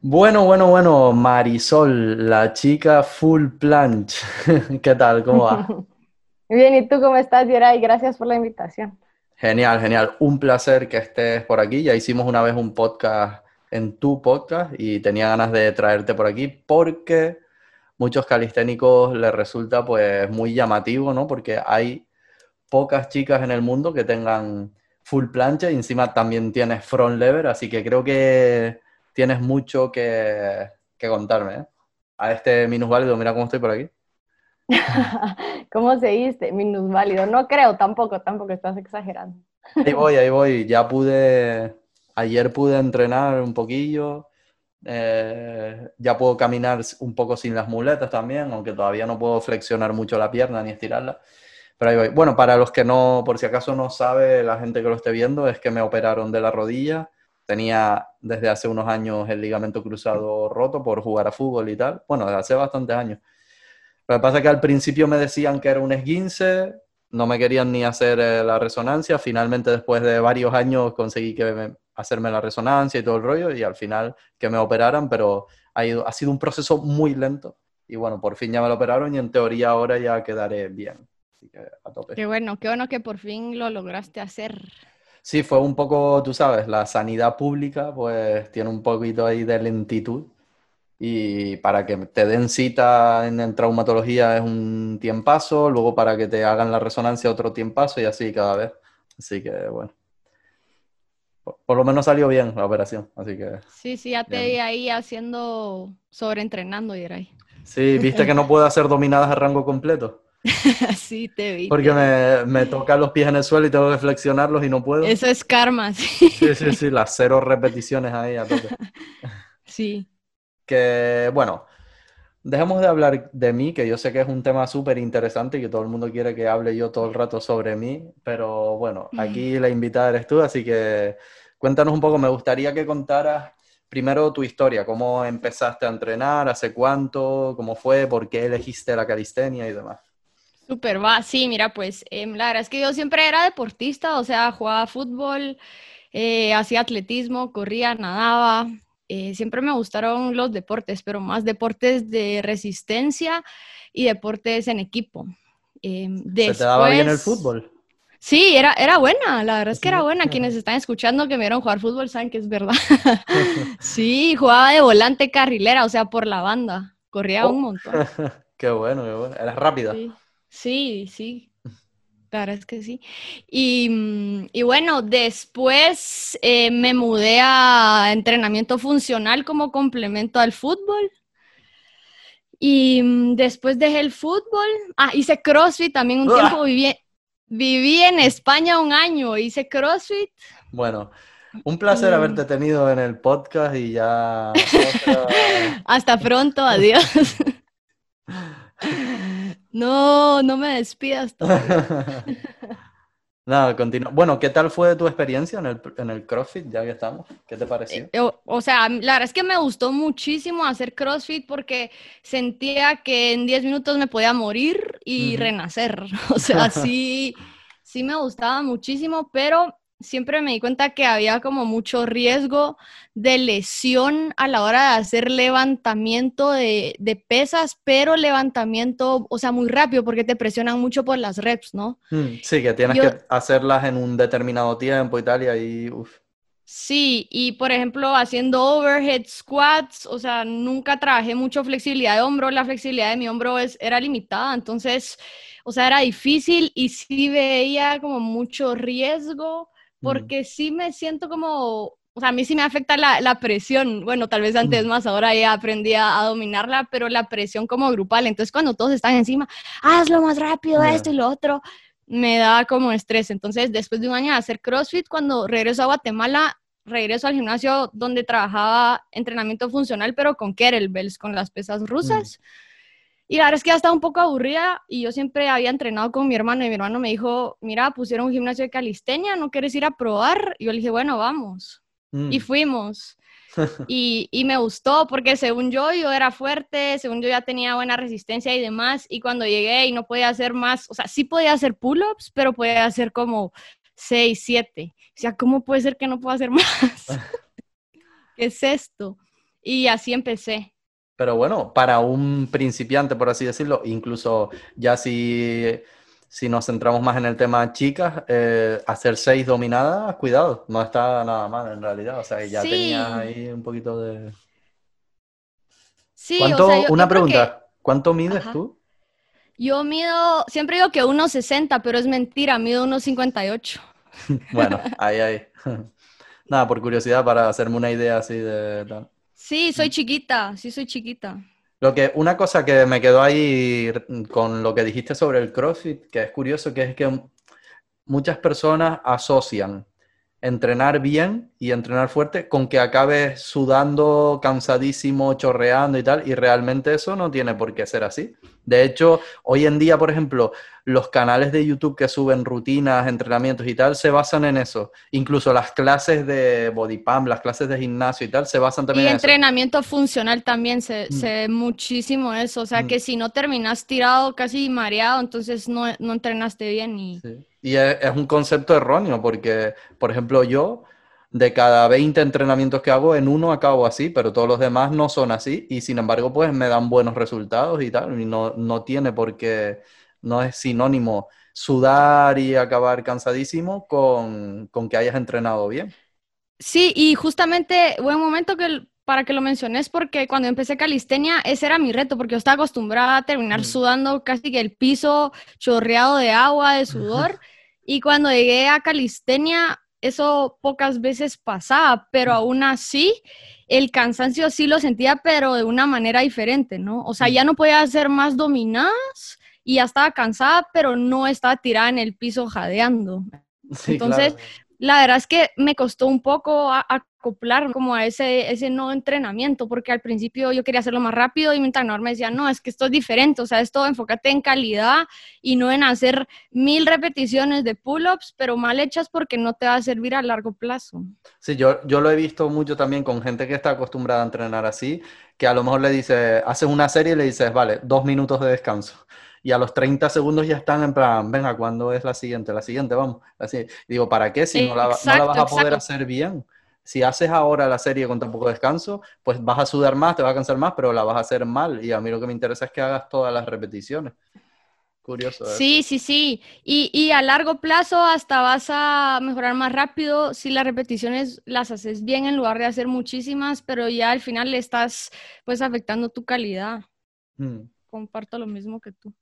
Bueno, bueno, bueno, Marisol, la chica full planche. ¿Qué tal? ¿Cómo va? Bien, ¿y tú cómo estás, Yeray? Gracias por la invitación. Genial, genial. Un placer que estés por aquí. Ya hicimos una vez un podcast en tu podcast y tenía ganas de traerte por aquí porque muchos calisténicos les resulta pues muy llamativo, ¿no? Porque hay pocas chicas en el mundo que tengan full plancha y encima también tienes front lever, así que creo que tienes mucho que, contarme. ¿eh? A este minusválido, mira cómo estoy por aquí. ¿Cómo se dice? Minusválido. No creo tampoco, tampoco estás exagerando. Ahí voy, ahí voy. Ya pude, ayer pude entrenar un poquillo. Eh, ya puedo caminar un poco sin las muletas también, aunque todavía no puedo flexionar mucho la pierna ni estirarla. Pero ahí voy. Bueno, para los que no, por si acaso no sabe la gente que lo esté viendo, es que me operaron de la rodilla tenía desde hace unos años el ligamento cruzado roto por jugar a fútbol y tal. Bueno, desde hace bastantes años. Lo que pasa es que al principio me decían que era un esguince, no me querían ni hacer eh, la resonancia. Finalmente, después de varios años, conseguí que hacerme la resonancia y todo el rollo y al final que me operaran, pero ha, ido, ha sido un proceso muy lento. Y bueno, por fin ya me lo operaron y en teoría ahora ya quedaré bien. Qué bueno, qué bueno que por fin lo lograste hacer. Sí, fue un poco, tú sabes, la sanidad pública pues tiene un poquito ahí de lentitud y para que te den cita en, traumatología es un tiempazo, luego para que te hagan la resonancia otro tiempazo y así cada vez. Así que bueno. Por, lo menos salió bien la operación, así que... Sí, sí, ya te ahí haciendo, sobreentrenando, ahí. Sí, viste que no puedo hacer dominadas a rango completo. sí, te vi. Porque me, me tocan los pies en el suelo y tengo que flexionarlos y no puedo. Eso es karma, sí. Sí, sí, sí, las cero repeticiones ahí a tope. Sí. Que, bueno, dejemos de hablar de mí, que yo sé que es un tema súper interesante y que todo el mundo quiere que hable yo todo el rato sobre mí, pero bueno, aquí la invitada eres tú, así que cuéntanos un poco, me gustaría que contaras primero tu historia, cómo empezaste a entrenar, hace cuánto, cómo fue, por qué elegiste la calistenia y demás. Súper, va, sí, mira, pues em, la verdad es que yo siempre era deportista, o sea, jugaba fútbol, eh, hacía atletismo, corría, nadaba, eh, siempre me gustaron los deportes, pero más deportes de resistencia y deportes en equipo. Em, ¿Se te daba bien el fútbol? Sí, era, era buena, la verdad es que era buena. Quienes están escuchando que me vieron jugar fútbol saben que es verdad. sí, jugaba de volante carrilera, o sea, por la banda. Corría un oh. montón. qué bueno, qué bueno. Eras rápida. Sí, sí, Claro, es que sí. Y, mm, y bueno, después eh, me mudé a entrenamiento funcional como complemento al fútbol. Y mm, después dejé el fútbol. Ah, hice CrossFit también un tiempo. Viví, viví en España un año, hice CrossFit. Bueno, un placer haberte tenido en el podcast y ya. Hasta pronto, adiós. No, no me despidas todavía. Nada, continúa. Bueno, ¿qué tal fue tu experiencia en el, en el CrossFit, ya que estamos? ¿Qué te pareció? Eh, o, sea, la verdad es que me gustó muchísimo hacer CrossFit porque sentía que en 10 minutos me podía morir y renacer. O sea, sí, sí me gustaba muchísimo, pero siempre me di cuenta que había como mucho riesgo de lesión a la hora de hacer levantamiento de, pesas, pero levantamiento, o sea, muy rápido porque te presionan mucho por las reps, ¿no? Mm, sí, que tienes que hacerlas en un determinado tiempo y tal, y ahí, uff. Sí, y por ejemplo, haciendo overhead squats, o sea, nunca trabajé mucho flexibilidad de hombro, la flexibilidad de mi hombro es, era limitada, entonces, o sea, era difícil y sí veía como mucho riesgo porque sí me siento como, o sea, a mí sí me afecta la, presión. Bueno, tal vez antes más, ahora ya aprendí a, dominarla, pero la presión como grupal. Entonces, cuando todos están encima, hazlo más rápido, esto y lo otro, me da como estrés. Entonces, después de un año de hacer CrossFit, cuando regreso a Guatemala, regreso al gimnasio donde trabajaba entrenamiento funcional, pero con kettlebells, con las pesas rusas. Y la verdad es que ya estaba un poco aburrida y yo siempre había entrenado con mi hermano y mi hermano me dijo, mira, pusieron un gimnasio de calistenia, ¿no quieres ir a probar? Y yo le dije, bueno, vamos. Y mm. fuimos. y, y, me gustó porque según yo, yo era fuerte, según yo ya tenía buena resistencia y demás. Y cuando llegué y no podía hacer más, o sea, sí podía hacer pull-ups, pero podía hacer como 6, 7. O sea, ¿cómo puede ser que no pueda hacer más? ¿Qué es esto? Y así empecé. Pero bueno, para un principiante, por así decirlo, incluso ya si, si nos centramos más en el tema chicas, eh, hacer seis dominadas, cuidado, no está nada mal en realidad. O sea, ya Sí. tenías ahí un poquito de... Sí, ¿Cuánto, o sea, yo- una yo creo que pregunta, ¿cuánto mides Ajá. tú? yo mido, siempre digo que 1,60, pero es mentira, mido 1,58. Bueno, ahí, ahí. Nada, por curiosidad, para hacerme una idea así de tal. Sí, soy chiquita, sí soy chiquita. Lo que, una cosa que me quedó ahí con lo que dijiste sobre el CrossFit, que es curioso, que es que muchas personas asocian entrenar bien y entrenar fuerte con que acabes sudando, cansadísimo, chorreando y tal, y realmente eso no tiene por qué ser así. De hecho, hoy en día, por ejemplo, los canales de YouTube que suben rutinas, entrenamientos y tal, se basan en eso. Incluso las clases de body pump, las clases de gimnasio y tal, se basan Y también en eso. entrenamiento funcional también se, Mm. se ve muchísimo eso. O sea, Mm. que si no terminas tirado, casi mareado, entonces no, no entrenaste bien. Y... Sí. Y es, un concepto erróneo porque, por ejemplo, yo de cada 20 entrenamientos que hago, en uno acabo así, pero todos los demás no son así y sin embargo, pues me dan buenos resultados y tal. Y no, no tiene por qué, no es sinónimo sudar y acabar cansadísimo con, con que hayas entrenado bien. Sí, y justamente buen momento que, para que lo menciones, porque cuando empecé calistenia, ese era mi reto, porque yo estaba acostumbrada a terminar Mm. sudando casi que el piso chorreado de agua, de sudor, y cuando llegué a calistenia, eso pocas veces pasaba, pero Mm. aún así, el cansancio sí lo sentía, pero de una manera diferente, ¿no? O sea, Mm. ya no podía hacer más dominadas y ya estaba cansada, pero no estaba tirada en el piso jadeando. Sí, Entonces, claro. La verdad es que me costó un poco a- acoplar como a ese, ese nuevo entrenamiento, porque al principio yo quería hacerlo más rápido y mi entrenador me decía, no, es que esto es diferente, o sea, esto enfócate en calidad y no en hacer mil repeticiones de pull-ups, pero mal hechas porque no te va a servir a largo plazo. Sí, yo, yo lo he visto mucho también con gente que está acostumbrada a entrenar así, que a lo mejor le dice, haces una serie y le dices, vale, dos minutos de descanso. Y a los 30 segundos ya están en plan, venga, ¿cuándo es la siguiente? La siguiente, vamos. Así. Digo, ¿para qué? Si no la, no la Exacto, vas a poder exacto. hacer bien. Si haces ahora la serie con tan poco descanso, pues vas a sudar más, te vas a cansar más, pero la vas a hacer mal. Y a mí lo que me interesa es que hagas todas las repeticiones. Curioso. eso. Sí, sí, sí. Y, y a largo plazo hasta vas a mejorar más rápido si las repeticiones las haces bien en lugar de hacer muchísimas, pero ya al final le estás pues afectando tu calidad. Mm. Comparto lo mismo que tú.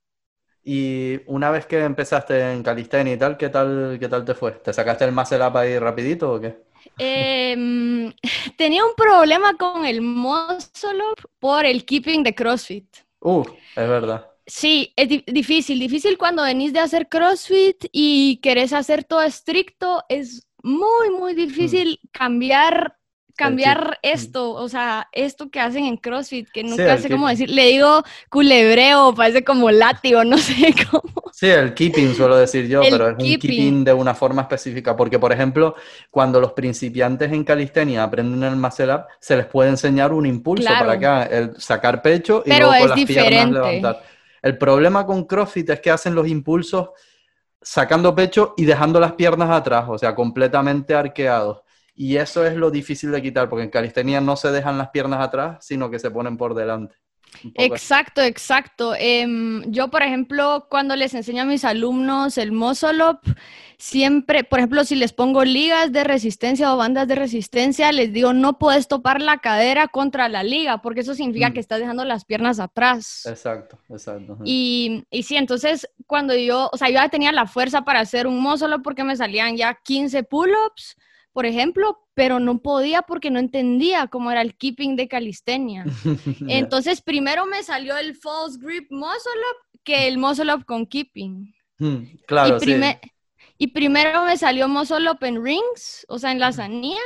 Y una vez que empezaste en calistenia y tal, ¿qué tal, qué tal te fue? ¿Te sacaste el muscle up ahí rapidito o qué? Em, tenía un problema con el muscle up por el keeping de CrossFit. Uh, es verdad. Sí, es di- difícil, difícil cuando venís de hacer CrossFit y querés hacer todo estricto, es muy, muy difícil cambiar, cambiar esto, o sea, esto que hacen en CrossFit, que nunca el sé cómo keeping. decir, le digo culebreo, parece como látigo, no sé cómo. Sí, el keeping suelo decir yo, El pero es un keeping. keeping de una forma específica, porque por ejemplo, cuando los principiantes en calistenia aprenden el muscle up, se les puede enseñar un impulso Claro. para que hagan el sacar pecho y Pero luego con las piernas diferente. levantar. El problema con CrossFit es que hacen los impulsos sacando pecho y dejando las piernas atrás, o sea, completamente arqueados. Y eso es lo difícil de quitar, porque en calistenia no se dejan las piernas atrás, sino que se ponen por delante. Exacto, exacto. Em, yo, por ejemplo, cuando les enseño a mis alumnos el muscle up, siempre, por ejemplo, si les pongo ligas de resistencia o bandas de resistencia, les digo, no puedes topar la cadera contra la liga, porque eso significa Mm. que estás dejando las piernas atrás. Exacto, exacto. Y, y sí, entonces cuando yo, o sea, yo ya tenía la fuerza para hacer un muscle up porque me salían ya 15 pull-ups, por ejemplo, pero no podía porque no entendía cómo era el keeping de calistenia. Entonces, primero me salió el false grip muscle up que el muscle up con keeping. Mm, Claro, y, sí. y primero me salió muscle up en rings, o sea, en las anías,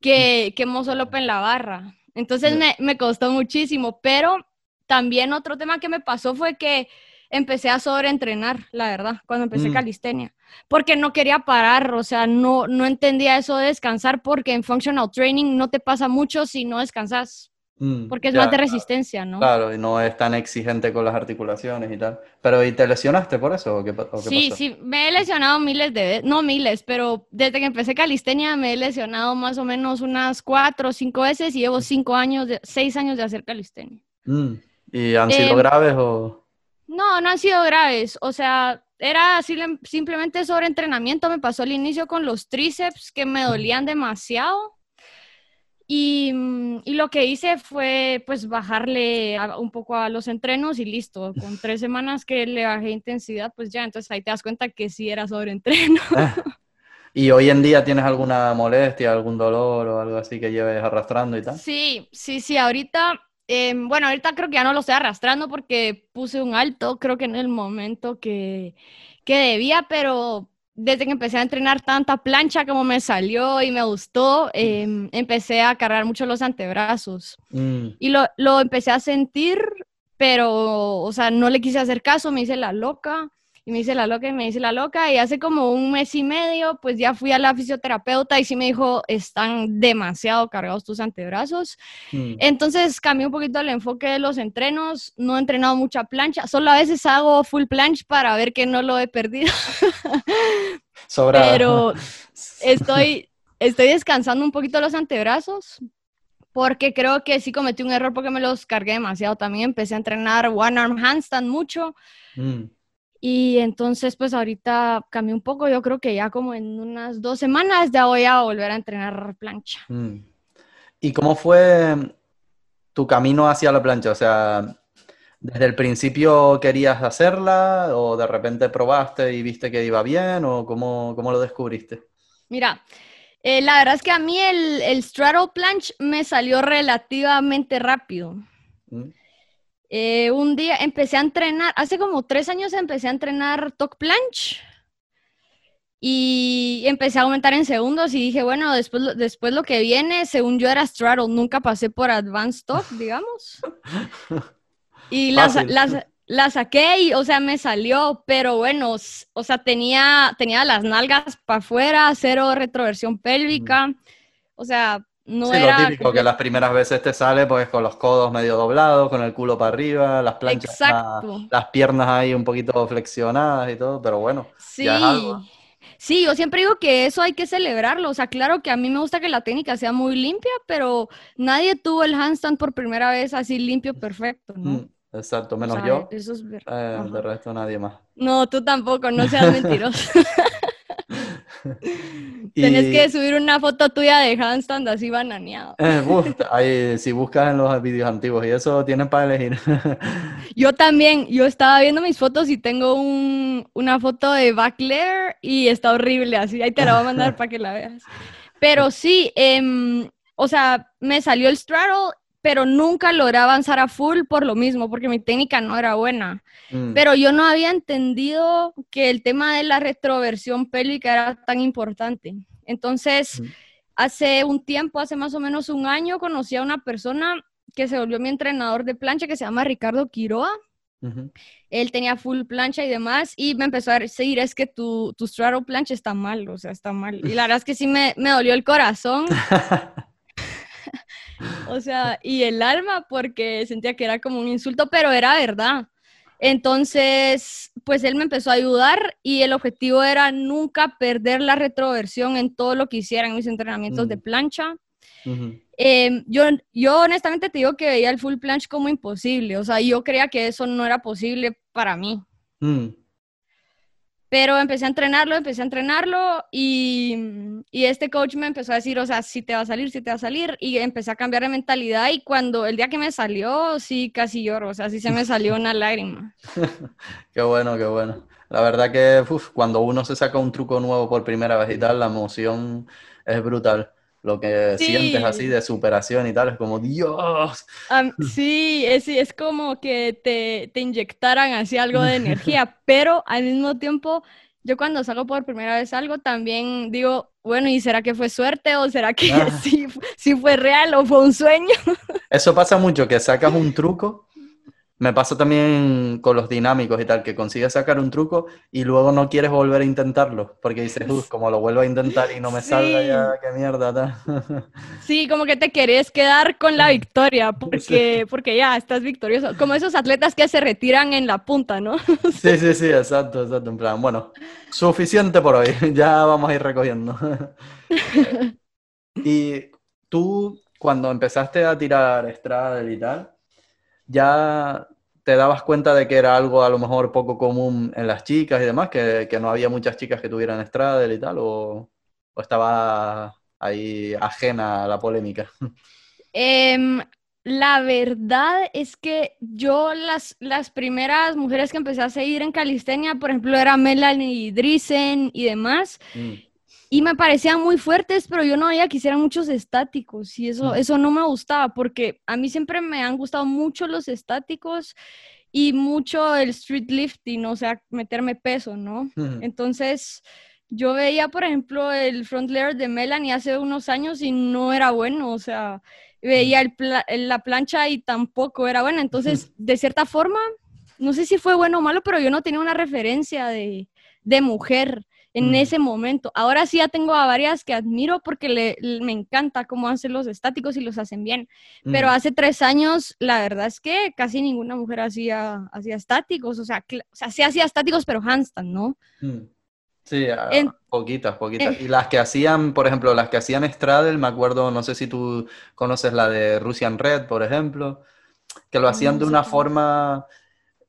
que, que muscle up en la barra. Entonces me, me costó muchísimo, pero también otro tema que me pasó fue que empecé a sobreentrenar, la verdad, cuando empecé Mm. calistenia, porque no quería parar, o sea, no, no entendía eso de descansar, porque en functional training no te pasa mucho si no descansas. Mm, porque es ya, más de claro. resistencia, ¿no? Claro, y no es tan exigente con las articulaciones y tal. Pero, ¿y te lesionaste por eso o qué, o qué Sí, pasó? sí, me he lesionado miles de veces, no miles, pero desde que empecé calistenia me he lesionado más o menos unas cuatro o cinco veces y llevo cinco años, de, seis años de hacer calistenia. Mm, ¿Y han sido Em, graves o...? No, no han sido graves, o sea, era sim- simplemente sobreentrenamiento, me pasó al inicio con los tríceps que me dolían demasiado. Y, y lo que hice fue pues bajarle a- un poco a los entrenos y listo, con tres semanas que le bajé intensidad, pues ya, entonces ahí te das cuenta que sí era sobreentreno. ¿Y hoy en día tienes alguna molestia, algún dolor o algo así que lleves arrastrando y tal? Sí, sí, sí, ahorita, em, bueno, ahorita creo que ya no lo estoy arrastrando porque puse un alto, creo que en el momento que, que debía, pero desde que empecé a entrenar tanta plancha como me salió y me gustó, em, empecé a cargar mucho los antebrazos Mm, y lo, lo empecé a sentir, pero, o sea, no le quise hacer caso, me hice la loca. Y me hice la loca y me hice la loca y hace como un mes y medio pues ya fui a la fisioterapeuta y sí me dijo están demasiado cargados tus antebrazos mm. entonces cambié un poquito el enfoque de los entrenos, no he entrenado mucha plancha, solo a veces hago full planche para ver que no lo he perdido, Sobrada. pero estoy, estoy descansando un poquito los antebrazos porque creo que sí cometí un error porque me los cargué demasiado también, empecé a entrenar one arm handstand mucho. Mm, y entonces pues ahorita cambié un poco, yo creo que ya como en unas dos semanas ya voy a volver a entrenar plancha. mm. ¿Y cómo fue tu camino hacia la plancha? O sea, ¿desde el principio querías hacerla o de repente probaste y viste que iba bien o cómo, cómo lo descubriste? Mira, eh, la verdad es que a mí el, el straddle planche me salió relativamente rápido. Mm, Eh, un día empecé a entrenar, hace como tres años empecé a entrenar talk planche y empecé a aumentar en segundos y dije, bueno, después, lo- después lo que viene, según yo era straddle, nunca pasé por advanced talk, digamos. Y la, la la saqué y, o sea, me salió, pero bueno, o sea, tenía, tenía las nalgas para afuera, cero retroversión pélvica, o sea, no Sí, era... lo típico, que las primeras veces te sale pues con los codos medio doblados, con el culo para arriba, las planchas, Exacto. las piernas ahí un poquito flexionadas y todo, pero bueno, Sí, ya es algo. sí, yo siempre digo que eso hay que celebrarlo. O sea, claro que a mí me gusta que la técnica sea muy limpia, pero nadie tuvo el handstand por primera vez así limpio, perfecto, ¿no? Mm, exacto, O menos sea, yo, Eso es ver- eh, de resto nadie más. No, tú tampoco, no seas mentiroso. Tenés Y- que subir una foto tuya de handstand así bananeado. Eh, buf, ahí, si buscas en los vídeos antiguos y eso tienes para elegir. Yo también, yo estaba viendo mis fotos y tengo un- una foto de back layer y está horrible así, ahí te la voy a mandar para que la veas. Pero sí, em, o sea, me salió el straddle, pero nunca logré avanzar a full por lo mismo, porque mi técnica no era buena. Mm, Pero yo no había entendido que el tema de la retroversión pélvica era tan importante. Entonces, Mm. hace un tiempo, hace más o menos un año, conocí a una persona que se volvió mi entrenador de plancha que se llama Ricardo Quiroa. Él tenía full plancha y demás, y me empezó a decir, es que tu, tu straddle plancha está mal, o sea, está mal. Y la verdad es que sí me, me dolió el corazón, o sea, y el alma, porque sentía que era como un insulto, pero era verdad. Entonces, pues él me empezó a ayudar y el objetivo era nunca perder la retroversión en todo lo que hiciera en mis entrenamientos de plancha. Eh, yo, yo honestamente te digo que veía el full planche como imposible, o sea, yo creía que eso no era posible para mí. Mm, Pero empecé a entrenarlo, empecé a entrenarlo y, y este coach me empezó a decir, o sea, si te va a salir, si te va a salir. Y empecé a cambiar de mentalidad y cuando el día que me salió, sí, casi lloro, o sea, sí se me salió una lágrima. Qué bueno, qué bueno. La verdad que uf, cuando uno se saca un truco nuevo por primera vez y tal, la emoción es brutal. Lo que Sí. sientes así de superación y tal, es como, Dios. Sí, es, es como que te, te inyectaran así algo de energía, pero al mismo tiempo, yo cuando salgo por primera vez algo, también digo, bueno, ¿y será que fue suerte o será que Ah. sí, sí fue real o fue un sueño? Eso pasa mucho, que sacas un truco Me pasa también con los dinámicos y tal, que consigues sacar un truco y luego no quieres volver a intentarlo, porque dices, uff, como lo vuelvo a intentar y no me salga ya, qué mierda. tal". Sí, como que te querés quedar con la victoria, porque, porque ya estás victorioso. Como esos atletas que se retiran en la punta, ¿no? Sí, sí, sí, exacto, exacto. En plan, bueno, suficiente por hoy, ya vamos a ir recogiendo. Y tú, cuando empezaste a tirar straddle y tal, ya te dabas cuenta de que era algo a lo mejor poco común en las chicas y demás, que, que no había muchas chicas que tuvieran straddle y tal, o, o estaba ahí ajena a la polémica. Em, la verdad es que yo las, las primeras mujeres que empecé a seguir en calistenia, por ejemplo, era Melanie Driesen y demás, Mm, y me parecían muy fuertes, pero yo no veía que hicieran muchos estáticos y eso, Mm. eso no me gustaba porque a mí siempre me han gustado mucho los estáticos y mucho el street lifting, o sea, meterme peso, ¿no? mm, Entonces, yo veía, por ejemplo, el front layer de Melanie hace unos años y no era bueno, o sea, veía el pla- la plancha y tampoco era buena. Entonces, de cierta forma, no sé si fue bueno o malo, pero yo no tenía una referencia de, de mujer en Mm. ese momento. Ahora sí ya tengo a varias que admiro porque le, le- me encanta cómo hacen los estáticos y los hacen bien. Pero mm. hace tres años, la verdad es que casi ninguna mujer hacía, hacía estáticos, o sea, o sea, sí hacía estáticos, pero handstand, ¿no? Mm. Sí, a- En- poquitas, poquitas. Y las que hacían, por ejemplo, las que hacían straddle, me acuerdo, no sé si tú conoces la de Russian Red, por ejemplo, que lo hacían de una forma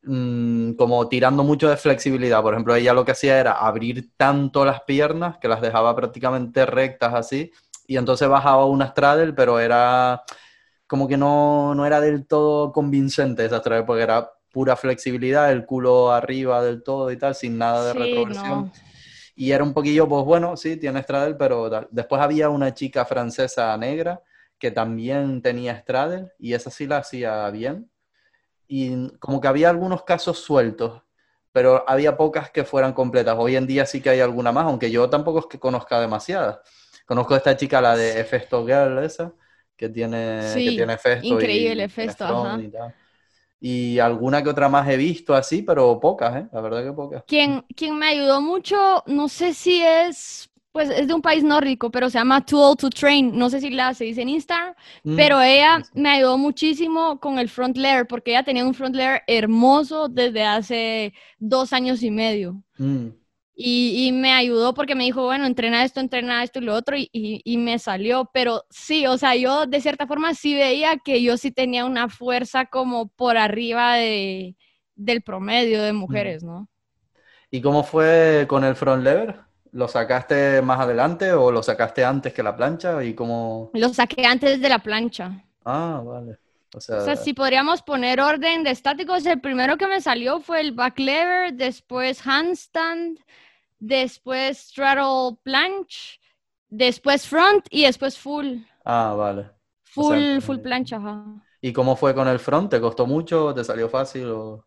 mm, como tirando mucho de flexibilidad. Por ejemplo, ella lo que hacía era abrir tanto las piernas que las dejaba prácticamente rectas así, y entonces bajaba una straddle, pero era como que no, no era del todo convincente esa straddle, porque era pura flexibilidad, el culo arriba del todo y tal, sin nada de Sí, retroversión. no. Y era un poquillo, pues bueno, sí, tiene straddle, pero tal. Después había una chica francesa negra que también tenía straddle y esa sí la hacía bien. Y como que había algunos casos sueltos, pero había pocas que fueran completas. Hoy en día sí que hay alguna más, aunque yo tampoco es que conozca demasiadas. Conozco a esta chica, la de Festo Girl, esa, que tiene, que Sí, tiene Festo y increíble tiene Festo, front ajá. y tal. Y alguna que otra más he visto así, pero pocas, ¿eh? La verdad que pocas. Quien, quien me ayudó mucho, no sé si es, pues es de un país nórdico, pero se llama Too Old to Train, no sé si la se dice en Instagram, Mm, pero ella me ayudó muchísimo con el front layer, porque ella tenía un front layer hermoso desde hace dos años y medio. Mm, Y, y me ayudó porque me dijo, bueno, entrena esto, entrena esto y lo otro, y, y- y me salió. Pero sí, o sea, yo de cierta forma sí veía que yo sí tenía una fuerza como por arriba de, del promedio de mujeres, ¿no? ¿Y cómo fue con el front lever? ¿Lo sacaste más adelante o lo sacaste antes que la plancha? ¿Y cómo...? Lo saqué antes de la plancha. Ah, vale. O O sea, sea, si podríamos poner orden de estáticos, el primero que me salió fue el back lever, después handstand, después straddle planche, después front y después full, ah, vale. O full, sea, full eh, plancha, ajá. ¿Y cómo fue con el front? ¿Te costó mucho? ¿Te salió fácil? O...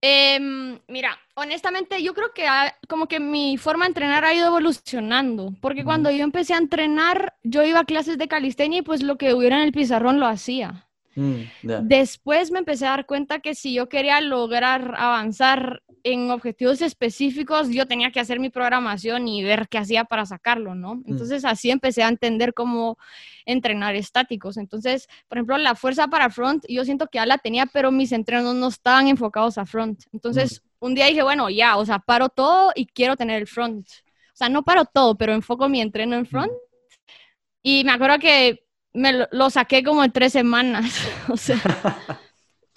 Em, mira, honestamente yo creo que ha- como que mi forma de entrenar ha ido evolucionando, porque cuando yo empecé a entrenar, yo iba a clases de calistenia y pues lo que hubiera en el pizarrón lo hacía. Mm. Después me empecé a dar cuenta que si yo quería lograr avanzar en objetivos específicos, yo tenía que hacer mi programación y ver qué hacía para sacarlo, ¿no? Entonces así empecé a entender cómo entrenar estáticos. Entonces, por ejemplo, la fuerza para front, yo siento que ya la tenía, pero mis entrenos no estaban enfocados a front. Entonces, un día dije, bueno, ya, o sea, paro todo y quiero tener el front. O sea, no paro todo, pero enfoco mi entreno en front. Y me acuerdo que me lo, lo saqué como en tres semanas. o sea,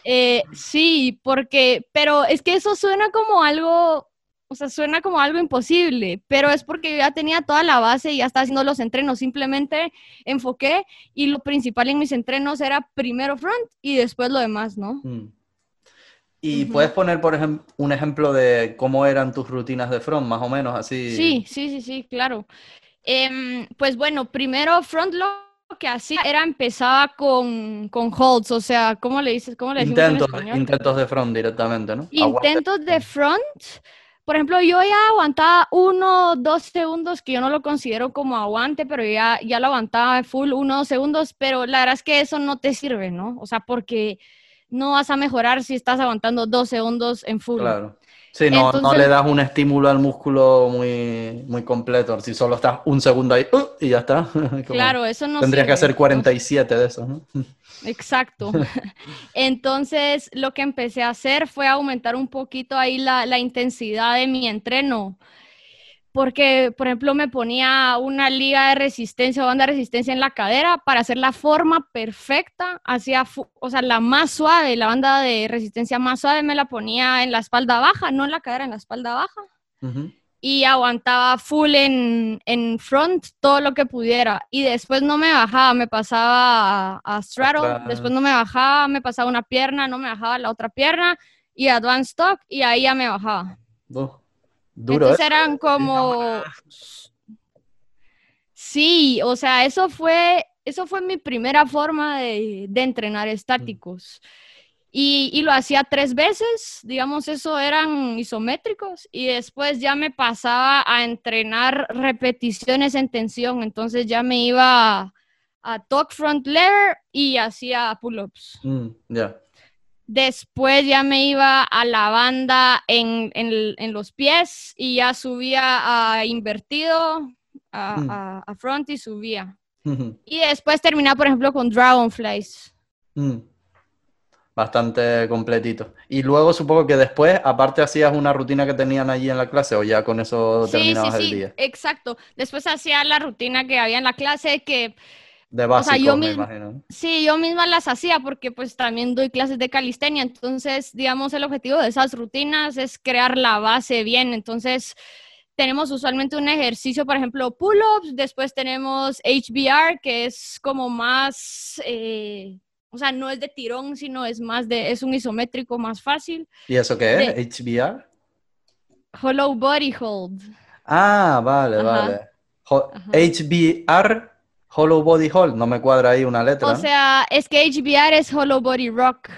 eh, sí, porque, pero es que eso suena como algo, o sea, suena como algo imposible, pero es porque yo ya tenía toda la base y ya estaba haciendo los entrenos. Simplemente enfoqué y lo principal en mis entrenos era primero front y después lo demás, ¿no? Mm. ¿Y puedes poner, por ejemplo, un ejemplo de cómo eran tus rutinas de front, más o menos, así? Sí, sí, sí, sí, claro. Em, pues bueno, primero front lo que hacía era empezaba con, con holds, o sea, ¿cómo le dices? ¿Cómo le decimos en Intentos, español? intentos de front directamente, ¿no? Aguante. Intentos de front. Por ejemplo, yo ya aguantaba uno, dos segundos, que yo no lo considero como aguante, pero ya, ya lo aguantaba full uno, dos segundos, pero la verdad es que eso no te sirve, ¿no? O sea, porque no vas a mejorar si estás aguantando dos segundos en full. Claro. Sí, no, no le das un estímulo al músculo muy, muy completo. Si solo estás un segundo ahí ¡uh! y ya está. claro, eso no Tendrías que hacer 47 de esos, ¿no? Exacto. Entonces, lo que empecé a hacer fue aumentar un poquito ahí la, la intensidad de mi entreno porque, por ejemplo, me ponía una liga de resistencia o banda de resistencia en la cadera para hacer la forma perfecta, hacía, o sea, la más suave, la banda de resistencia más suave me la ponía en la espalda baja, no en la cadera, en la espalda baja. Y aguantaba full en, en, front todo lo que pudiera. Y después no me bajaba, me pasaba a, straddle, después no me bajaba, me pasaba una pierna, no me bajaba la otra pierna y advanced stock y ahí ya me bajaba. Duro, Entonces eran como... Sí, o sea, eso fue, eso fue mi primera forma de, entrenar estáticos. Y, y, lo hacía tres veces, digamos, eso eran isométricos. Y después ya me pasaba a entrenar repeticiones en tensión. Entonces ya me iba a, a front lever y hacía pull-ups. Mm, ya. Después ya me iba a la banda en, los pies y ya subía a invertido, a, mm. front y subía. Y después terminaba, por ejemplo, con Dragonflies. Mm. Bastante completito. Y luego supongo que después, aparte hacías una rutina que tenían allí en la clase o ya con eso terminabas sí, sí, día. Exacto. Después hacía la rutina que había en la clase que de básico, yo me imagino. Sí, yo misma las hacía porque pues también doy clases de calistenia, entonces digamos el objetivo de esas rutinas es crear la base bien, entonces tenemos usualmente un ejercicio, por ejemplo, pull-ups, después tenemos HBR, que es como más, eh, o sea, no es de tirón, sino es más de, es un isométrico más fácil. ¿Y eso qué es? ¿HBR? Hollow Body Hold. Ah, vale, vale. HBR Hollow Body Hold, no me cuadra ahí una letra. O sea, es que HBR es Hollow Body Rock.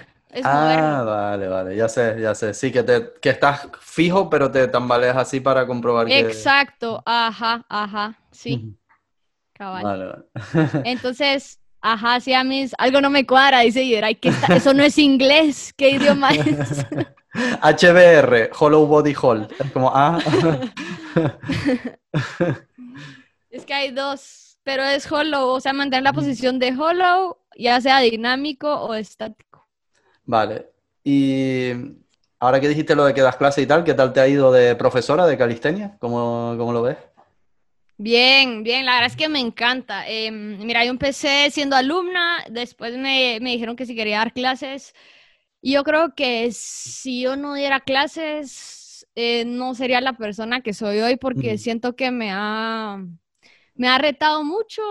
ah, vale, vale, ya sé, ya sé. Sí, que, te, que estás fijo, pero te tambaleas así para comprobar que... Exacto, ajá, ajá, sí. Cabal. Vale, vale. Entonces, ajá, sí, a mí algo no me cuadra, dice Iber, que eso no es inglés, ¿qué idioma es? HBR, Hollow Body Hold, es como, ah. es que hay dos pero es hollow, o sea, mantener la posición de hollow, ya sea dinámico o estático. Vale. Y ahora que dijiste lo de que das clase y tal, ¿qué tal te ha ido de profesora de calistenia? ¿Cómo, cómo lo ves? Bien, bien, la verdad es que me encanta. Em, mira, yo empecé siendo alumna, después me, dijeron que si quería dar clases. Y yo creo que si yo no diera clases, eh, no sería la persona que soy hoy porque siento que me ha me ha retado mucho,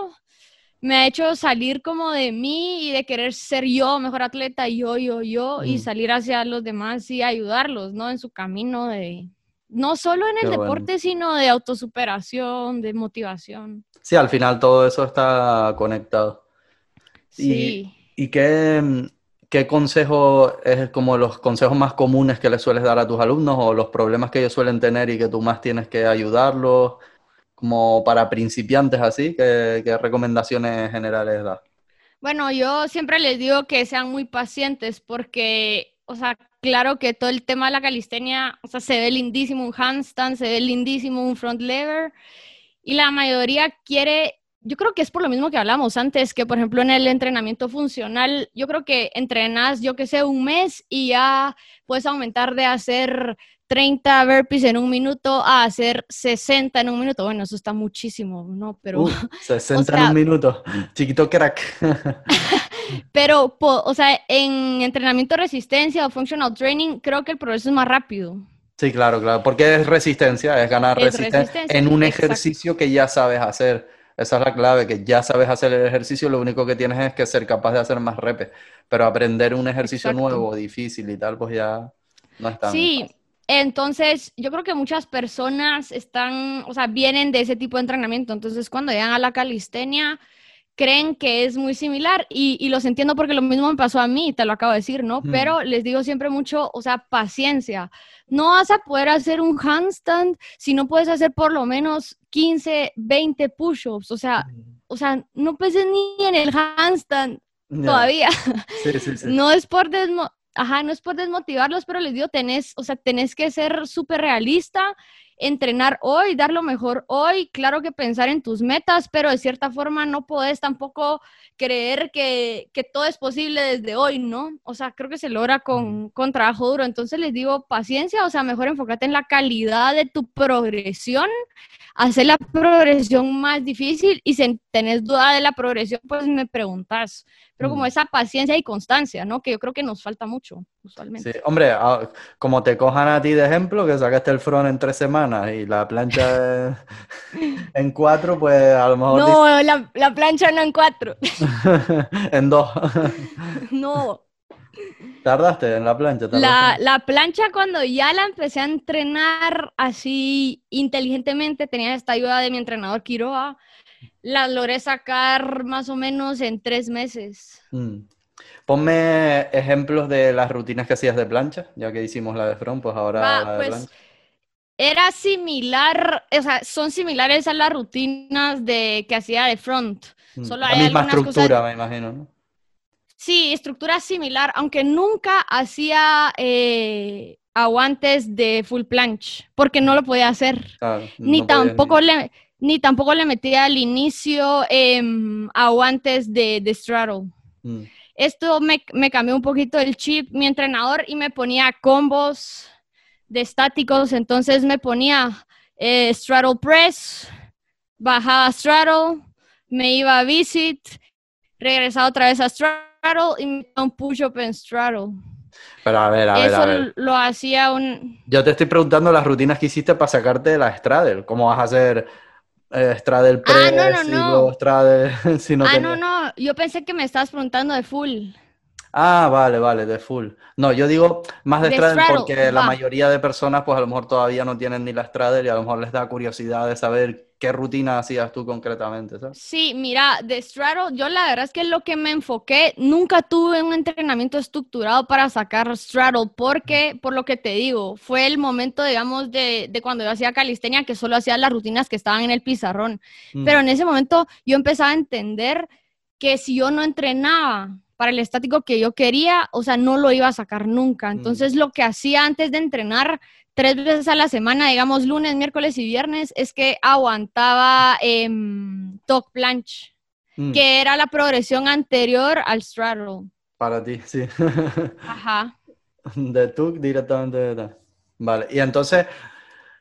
me ha hecho salir como de mí y de querer ser yo mejor atleta, yo, yo, yo, y mm. salir hacia los demás y ayudarlos, ¿no? En su camino de, no solo en el deporte, sino de autosuperación, de motivación. Sí, al final todo eso está conectado. Sí. ¿Y, qué, qué consejo es como los consejos más comunes que le sueles dar a tus alumnos o los problemas que ellos suelen tener y que tú más tienes que ayudarlos? Como para principiantes así? ¿Qué, recomendaciones generales das? Bueno, yo siempre les digo que sean muy pacientes porque, o sea, claro que todo el tema de la calistenia, o sea, se ve lindísimo un handstand, se ve lindísimo un front lever y la mayoría quiere, yo creo que es por lo mismo que hablamos antes, que por ejemplo en el entrenamiento funcional, yo creo que entrenas, yo que sé, un mes y ya puedes aumentar de hacer 30 burpees en un minuto a hacer 60 en un minuto. Bueno, eso está muchísimo, ¿no? Pero... 60 en un minuto. Chiquito crack. pero, o sea, en entrenamiento de resistencia o functional training, creo que el progreso es más rápido. Sí, claro, claro. Porque es resistencia, es ganar resistencia, en un ejercicio que ya sabes hacer. Esa es la clave, que ya sabes hacer el ejercicio, lo único que tienes es que ser capaz de hacer más repes. Pero aprender un ejercicio nuevo, difícil y tal, pues ya no es tan... Sí, entonces, yo creo que muchas personas están, o sea, vienen de ese tipo de entrenamiento. Entonces, cuando llegan a la calistenia, creen que es muy similar y, los entiendo porque lo mismo me pasó a mí, te lo acabo de decir, ¿no? Pero les digo siempre mucho, o sea, paciencia. No vas a poder hacer un handstand si no puedes hacer por lo menos 15, 20 push-ups. O sea, o sea, no peses ni en el handstand todavía. Sí, sí, sí. No es por desmo Ajá, no es por desmotivarlos, pero les digo, tenés, o sea, tenés que ser súper realista, entrenar hoy, dar lo mejor hoy, claro que pensar en tus metas, pero de cierta forma no podés tampoco creer que, que todo es posible desde hoy, ¿no? O sea, creo que se logra con, con trabajo duro. Entonces les digo, paciencia, o sea, mejor enfócate en la calidad de tu progresión hacer la progresión más difícil y si tenés duda de la progresión, pues me preguntas. Pero como mm. esa paciencia y constancia, ¿no? Que yo creo que nos falta mucho, usualmente. Sí, hombre, ah, como te cojan a ti de ejemplo, que sacaste el front en tres semanas y la plancha en cuatro, pues a lo mejor... No, la, la plancha no en cuatro. en dos. no. ¿Tardaste en la plancha? La, la, plancha cuando ya la empecé a entrenar así inteligentemente, tenía esta ayuda de mi entrenador Quiroa, la logré sacar más o menos en tres meses. Mm. Ponme ejemplos de las rutinas que hacías de plancha, ya que hicimos la de front, pues ahora la de pues, plancha. Era similar, o sea, son similares a las rutinas de, que hacía de front. Mm. Solo la misma estructura, me imagino, ¿no? Sí, estructura similar, aunque nunca hacía eh, aguantes de full planche, porque no lo podía hacer. ni, tampoco le, ni tampoco le metía al inicio em, aguantes de, de straddle. Mm. Esto me, me, cambió un poquito el chip, mi entrenador, y me ponía combos de estáticos, entonces me ponía eh, straddle press, bajaba straddle, me iba a visit, regresaba otra vez a straddle y un push-up en straddle. Pero a ver, a ver, Eso lo hacía un... Yo te estoy preguntando las rutinas que hiciste para sacarte de la straddle. ¿Cómo vas a hacer eh, straddle press ah, no, no, no. straddle si no Ah, no, no. Yo pensé que me estabas preguntando de full. Ah, vale, vale, de full. No, yo digo más de, straddle, porque la mayoría de personas pues a lo mejor todavía no tienen ni la straddle y a lo mejor les da curiosidad de saber qué rutina hacías tú concretamente, ¿sabes? Sí, mira, de straddle, yo la verdad es que lo que me enfoqué, nunca tuve un entrenamiento estructurado para sacar straddle, porque, por lo que te digo, fue el momento, digamos, de, de cuando yo hacía calistenia, que solo hacía las rutinas que estaban en el pizarrón. Mm. Pero en ese momento yo empezaba a entender que si yo no entrenaba para el estático que yo quería, o sea, no lo iba a sacar nunca. Mm. Entonces, lo que hacía antes de entrenar tres veces a la semana, digamos lunes, miércoles y viernes, es que aguantaba eh, talk planche, mm. que era la progresión anterior al straddle. Para ti, sí. Ajá. De tuk directamente de Vale, y entonces,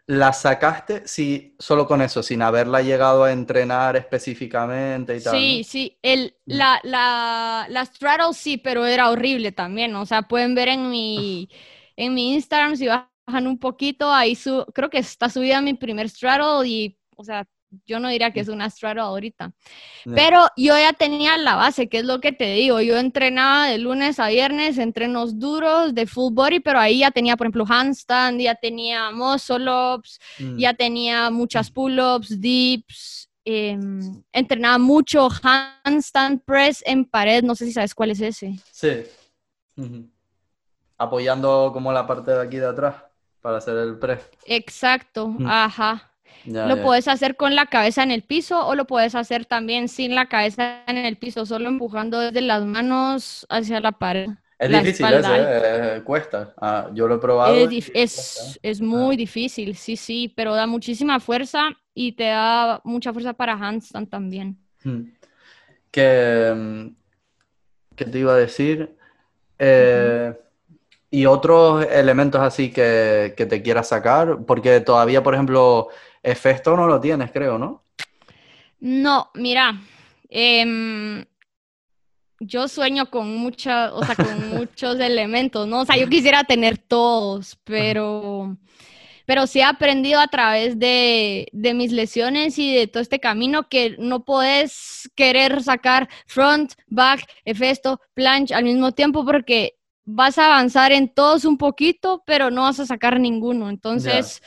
¿La sacaste sí, solo con eso, sin haberla llegado a entrenar específicamente y tal? Sí, sí, el, la, la, la straddle sí, pero era horrible también. O sea, pueden ver en mi, en mi Instagram si bajan un poquito, ahí su, creo que está subida mi primer straddle y, o sea, yo no diría que es una straddle ahorita. Pero yo ya tenía la base, que es lo que te digo. Yo entrenaba de lunes a viernes, entrenos duros de full body, pero ahí ya tenía, por ejemplo, handstand, ya tenía muscle ups, mm. ya tenía muchas pull-ups, dips. Em, entrenaba mucho handstand press en pared, no sé si sabes cuál es ese. Sí. Apoyando como la parte de aquí de atrás para hacer el press. Exacto, mm. ajá lo puedes hacer con la cabeza en el piso o lo puedes hacer también sin la cabeza en el piso, solo empujando desde las manos hacia la pared. Es difícil, eh, cuesta. Ah, yo lo he probado. Es, es, muy difícil, sí, sí, pero da muchísima fuerza y te da mucha fuerza para handstand también. Hmm. Que, mm, ¿Qué te iba a decir? Eh, y otros elementos así que, que te quieras sacar, porque todavía, por ejemplo, Efecto no lo tienes, creo, ¿no? No, mira, em, yo sueño con muchas, o sea, con muchos elementos, ¿no? O sea, yo quisiera tener todos, pero, pero sí he aprendido a través de, de mis lesiones y de todo este camino que no puedes querer sacar front, back, efesto, planche al mismo tiempo porque vas a avanzar en todos un poquito, pero no vas a sacar ninguno. Entonces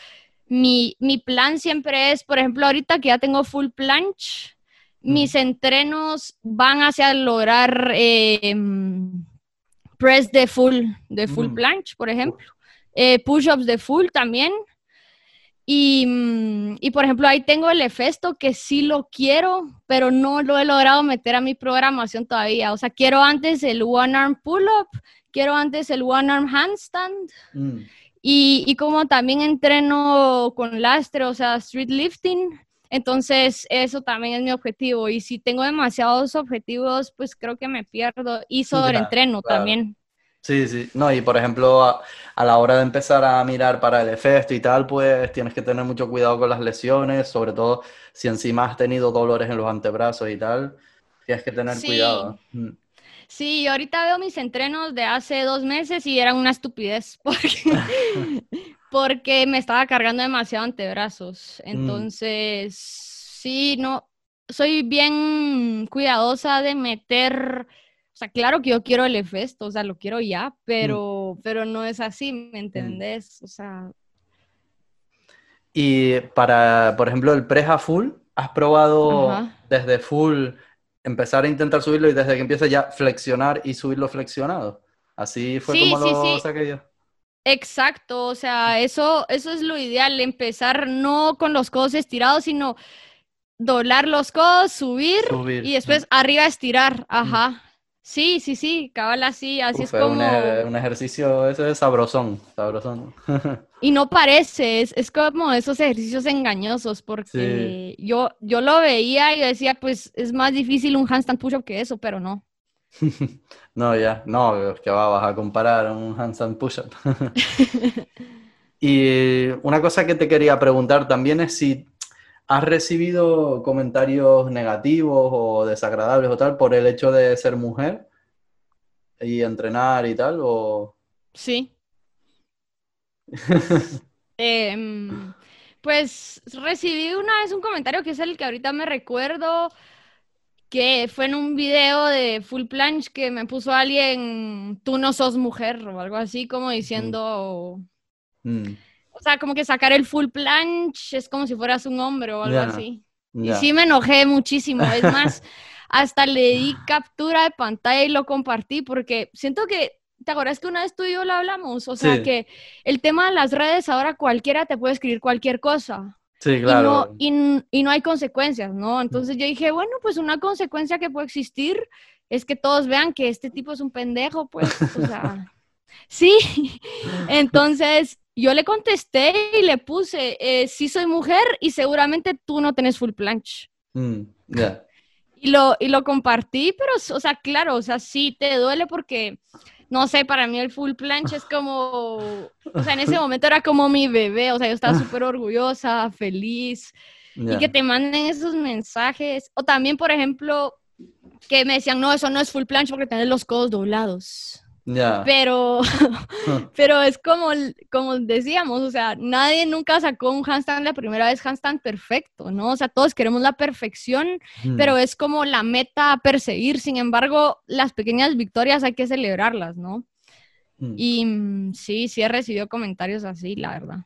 mi, plan siempre es, por ejemplo, ahorita que ya tengo full planche, mis entrenos van hacia lograr em, press de full, de full planche, por ejemplo. Eh, push-ups de full también. Y, mm, y, por ejemplo, ahí tengo el Efesto que sí lo quiero, pero no lo he logrado meter a mi programación todavía. O sea, quiero antes el One Arm Pull-Up, quiero antes el One Arm Handstand. Mm. Y, y, como también entreno con lastre, o sea, street lifting, entonces eso también es mi objetivo. Y si tengo demasiados objetivos, pues creo que me pierdo. Y sobre entreno también. Sí, sí. No, y por ejemplo, a, la hora de empezar a mirar para el efecto y tal, pues tienes que tener mucho cuidado con las lesiones, sobre todo si encima has tenido dolores en los antebrazos y tal, tienes que tener cuidado. Sí, ahorita veo mis entrenos de hace dos meses y eran una estupidez porque, me estaba cargando demasiado antebrazos. Mm. Entonces, sí, no, soy bien cuidadosa de meter o sea, claro que yo quiero el efecto, o sea, lo quiero ya, mm. pero, pero no es así, ¿me mm. entendés? O sea... Y para, por ejemplo, el preja full, ¿has probado desde full empezar a intentar subirlo y desde que empiece ya flexionar y subirlo flexionado? Así fue como lo saqué yo. Exacto, o sea, eso, eso es lo ideal, empezar no con los codos estirados, sino doblar los codos, subir, y después arriba estirar, ajá. Sí, sí, sí, cabal así, así es como... Un, ejercicio, ese es sabrosón, sabrosón. y no parece, es, como esos ejercicios engañosos, porque yo, yo lo veía y decía, pues es más difícil un handstand push-up que eso, pero no. no, ya, no, que vas a comparar un handstand push-up. y una cosa que te quería preguntar también es si ¿Has recibido comentarios negativos o desagradables o tal por el hecho de ser mujer y entrenar y tal? O... Sí. Em, pues recibí una vez un comentario que es el que ahorita me recuerdo, que fue en un video de Full Planche que me puso alguien, tú no sos mujer o algo así, como diciendo... Mm. O sea, como que sacar el full planche es como si fueras un hombre o algo así. Y sí me enojé muchísimo. Es más, hasta le di captura de pantalla y lo compartí porque siento que, ¿te acuerdas que una vez tú y yo lo hablamos? O sea, que el tema de las redes ahora cualquiera te puede escribir cualquier cosa. Sí, claro. Y no, y, y no hay consecuencias, ¿no? Entonces yo dije, bueno, pues una consecuencia que puede existir es que todos vean que este tipo es un pendejo, pues, o sea, sí. Entonces, yo le contesté y le puse, eh, sí soy mujer y seguramente tú no tenés full planche. Mm, y, lo, y lo compartí, pero, o sea, claro, o sea, sí te duele porque, no sé, para mí el full planche es como, o sea, en ese momento era como mi bebé, o sea, yo estaba súper orgullosa, feliz, y que te manden esos mensajes. O también, por ejemplo, que me decían, no, eso no es full planche porque tenés los codos doblados. Pero, pero es como, como decíamos, o sea, nadie nunca sacó un handstand la primera vez handstand perfecto, ¿no? O sea, todos queremos la perfección, pero es como la meta a perseguir. Sin embargo, las pequeñas victorias hay que celebrarlas, ¿no? Y mm, sí, sí he recibido comentarios así, la verdad.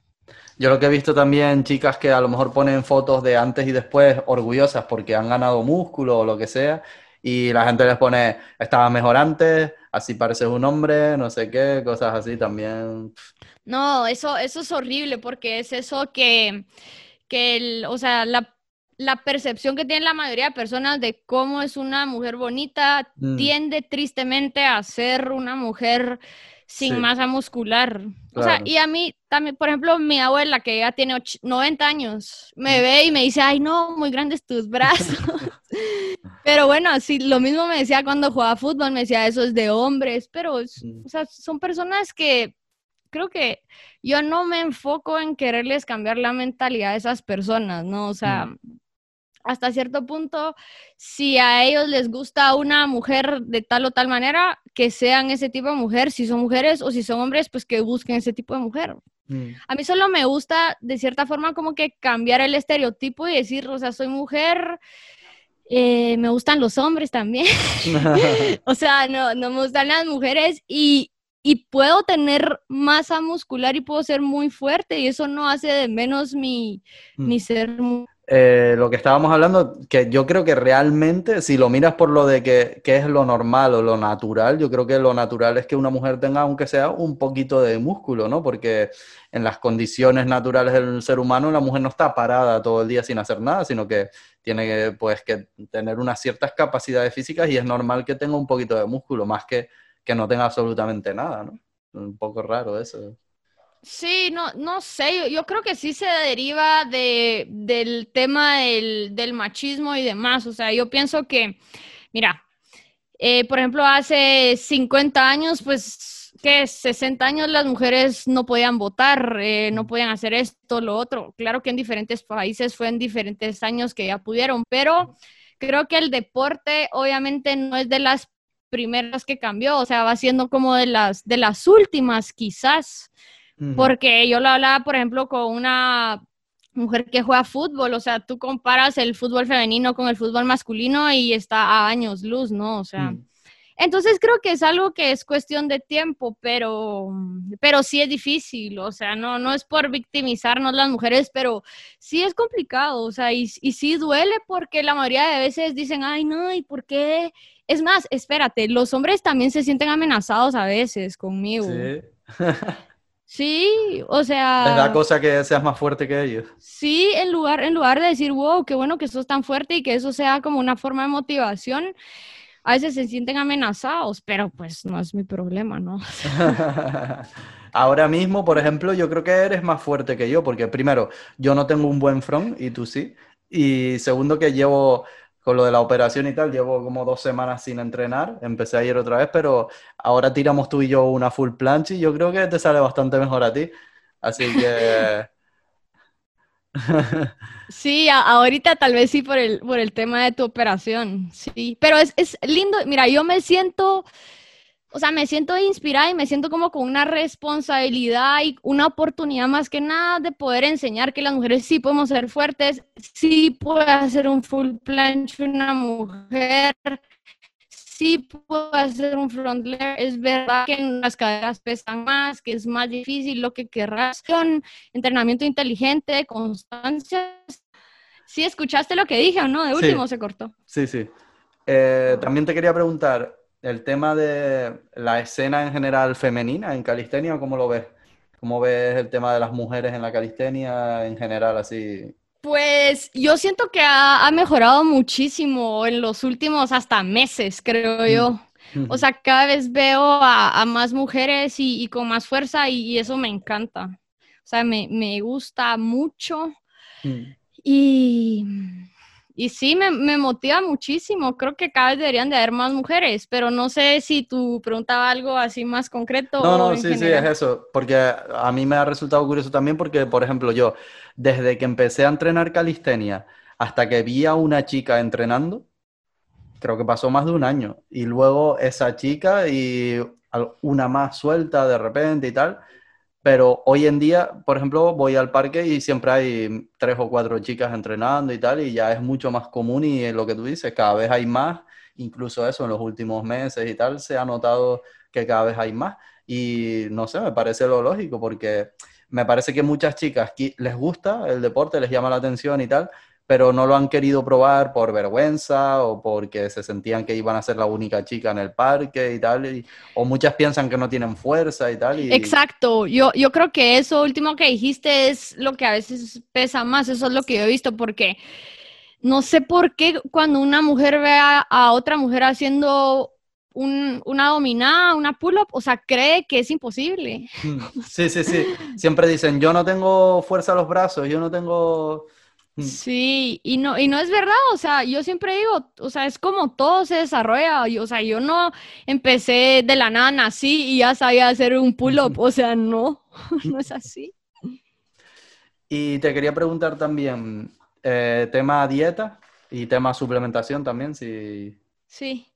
Yo lo que he visto también, chicas que a lo mejor ponen fotos de antes y después orgullosas porque han ganado músculo o lo que sea, y la gente les pone, estaba mejor antes, así pareces un hombre, no sé qué, cosas así también. No, eso, eso es horrible porque es eso que, que o sea, la, percepción que tiene la mayoría de personas de cómo es una mujer bonita mm. tiende tristemente a ser una mujer sin masa muscular. O sea, y a mí también, por ejemplo, mi abuela, que ya tiene 90 años, me mm. ve y me dice, ay, no, muy grandes tus brazos. pero bueno, sí, lo mismo me decía cuando jugaba fútbol, me decía, eso es de hombres, pero, mm. o sea, son personas que creo que yo no me enfoco en quererles cambiar la mentalidad de esas personas, ¿no? O sea, mm hasta cierto punto, si a ellos les gusta una mujer de tal o tal manera, que sean ese tipo de mujer, si son mujeres o si son hombres, pues que busquen ese tipo de mujer. Mm. A mí solo me gusta, de cierta forma, como que cambiar el estereotipo y decir, o sea, soy mujer, eh, me gustan los hombres también. o sea, no, no me gustan las mujeres y, y puedo tener masa muscular y puedo ser muy fuerte y eso no hace de menos mi, mm. mi ser eh, lo que estábamos hablando, que yo creo que realmente, si lo miras por lo de que, es lo normal o lo natural, yo creo que lo natural es que una mujer tenga, aunque sea, un poquito de músculo, ¿no? Porque en las condiciones naturales del ser humano, la mujer no está parada todo el día sin hacer nada, sino que tiene que, pues, que tener unas ciertas capacidades físicas y es normal que tenga un poquito de músculo, más que que no tenga absolutamente nada, ¿no? Un poco raro eso. Sí, no, no sé, yo, creo que sí se deriva de, del tema del, machismo y demás. O sea, yo pienso que, mira, eh, por ejemplo, hace 50 años, pues, que 60 años las mujeres no podían votar, eh, no podían hacer esto, lo otro. Claro que en diferentes países fue en diferentes años que ya pudieron, pero creo que el deporte obviamente no es de las primeras que cambió, o sea, va siendo como de las, de las últimas quizás. Porque yo lo hablaba, por ejemplo, con una mujer que juega fútbol, o sea, tú comparas el fútbol femenino con el fútbol masculino y está a años luz, ¿no? O sea, mm. entonces creo que es algo que es cuestión de tiempo, pero, pero sí es difícil, o sea, no, no es por victimizarnos las mujeres, pero sí es complicado, o sea, y, y sí duele porque la mayoría de veces dicen, ay, no, ¿y por qué? Es más, espérate, los hombres también se sienten amenazados a veces conmigo. Sí. Sí, o sea. Es la cosa que seas más fuerte que ellos. Sí, en lugar, en lugar de decir, wow, qué bueno que sos tan fuerte y que eso sea como una forma de motivación, a veces se sienten amenazados, pero pues no es mi problema, ¿no? Ahora mismo, por ejemplo, yo creo que eres más fuerte que yo, porque primero, yo no tengo un buen front y tú sí. Y segundo, que llevo con lo de la operación y tal, llevo como dos semanas sin entrenar, empecé ayer otra vez, pero ahora tiramos tú y yo una full plancha y yo creo que te sale bastante mejor a ti. Así que... Sí, ahorita tal vez sí por el, por el tema de tu operación, sí, pero es, es lindo, mira, yo me siento o sea, me siento inspirada y me siento como con una responsabilidad y una oportunidad más que nada de poder enseñar que las mujeres sí podemos ser fuertes, sí puede hacer un full planche una mujer, sí puede hacer un front layer. Es verdad que las caderas pesan más, que es más difícil, lo que querrás. Con entrenamiento inteligente, constancia. ¿Sí escuchaste lo que dije o no? De último se cortó. Sí, sí. Eh, también te quería preguntar, el tema de la escena en general femenina en calistenia, ¿cómo lo ves? ¿Cómo ves el tema de las mujeres en la calistenia en general, así? Pues yo siento que ha, mejorado muchísimo en los últimos hasta meses, creo yo. Mm. O sea, cada vez veo a, más mujeres y, con más fuerza y, eso me encanta. O sea, me, gusta mucho. Mm. Y y sí, me, me, motiva muchísimo. Creo que cada vez deberían de haber más mujeres, pero no sé si tú preguntaba algo así más concreto. No, no, sí, sí, es eso. Porque a mí me ha resultado curioso también porque, por ejemplo, yo, desde que empecé a entrenar calistenia hasta que vi a una chica entrenando, creo que pasó más de un año. Y luego esa chica y una más suelta de repente y tal pero hoy en día, por ejemplo, voy al parque y siempre hay tres o cuatro chicas entrenando y tal, y ya es mucho más común y lo que tú dices, cada vez hay más, incluso eso en los últimos meses y tal, se ha notado que cada vez hay más. Y no sé, me parece lo lógico porque me parece que muchas chicas les gusta el deporte, les llama la atención y tal, pero no lo han querido probar por vergüenza o porque se sentían que iban a ser la única chica en el parque y tal, o muchas piensan que no tienen fuerza y tal. Exacto, yo, yo creo que eso último que dijiste es lo que a veces pesa más, eso es lo que yo he visto, porque no sé por qué cuando una mujer ve a, otra mujer haciendo una dominada, una pull-up, o sea, cree que es imposible. Mm, sí, sí, sí. Siempre dicen, yo no tengo fuerza a los brazos, yo no tengo. Sí, y no, y no es verdad, o sea, yo siempre digo, o sea, es como todo se desarrolla, o sea, yo no empecé de la nada, nací y ya sabía hacer un pull-up, o sea, no, no es así. Y te quería preguntar también, eh, tema dieta y tema suplementación también, si... Sí,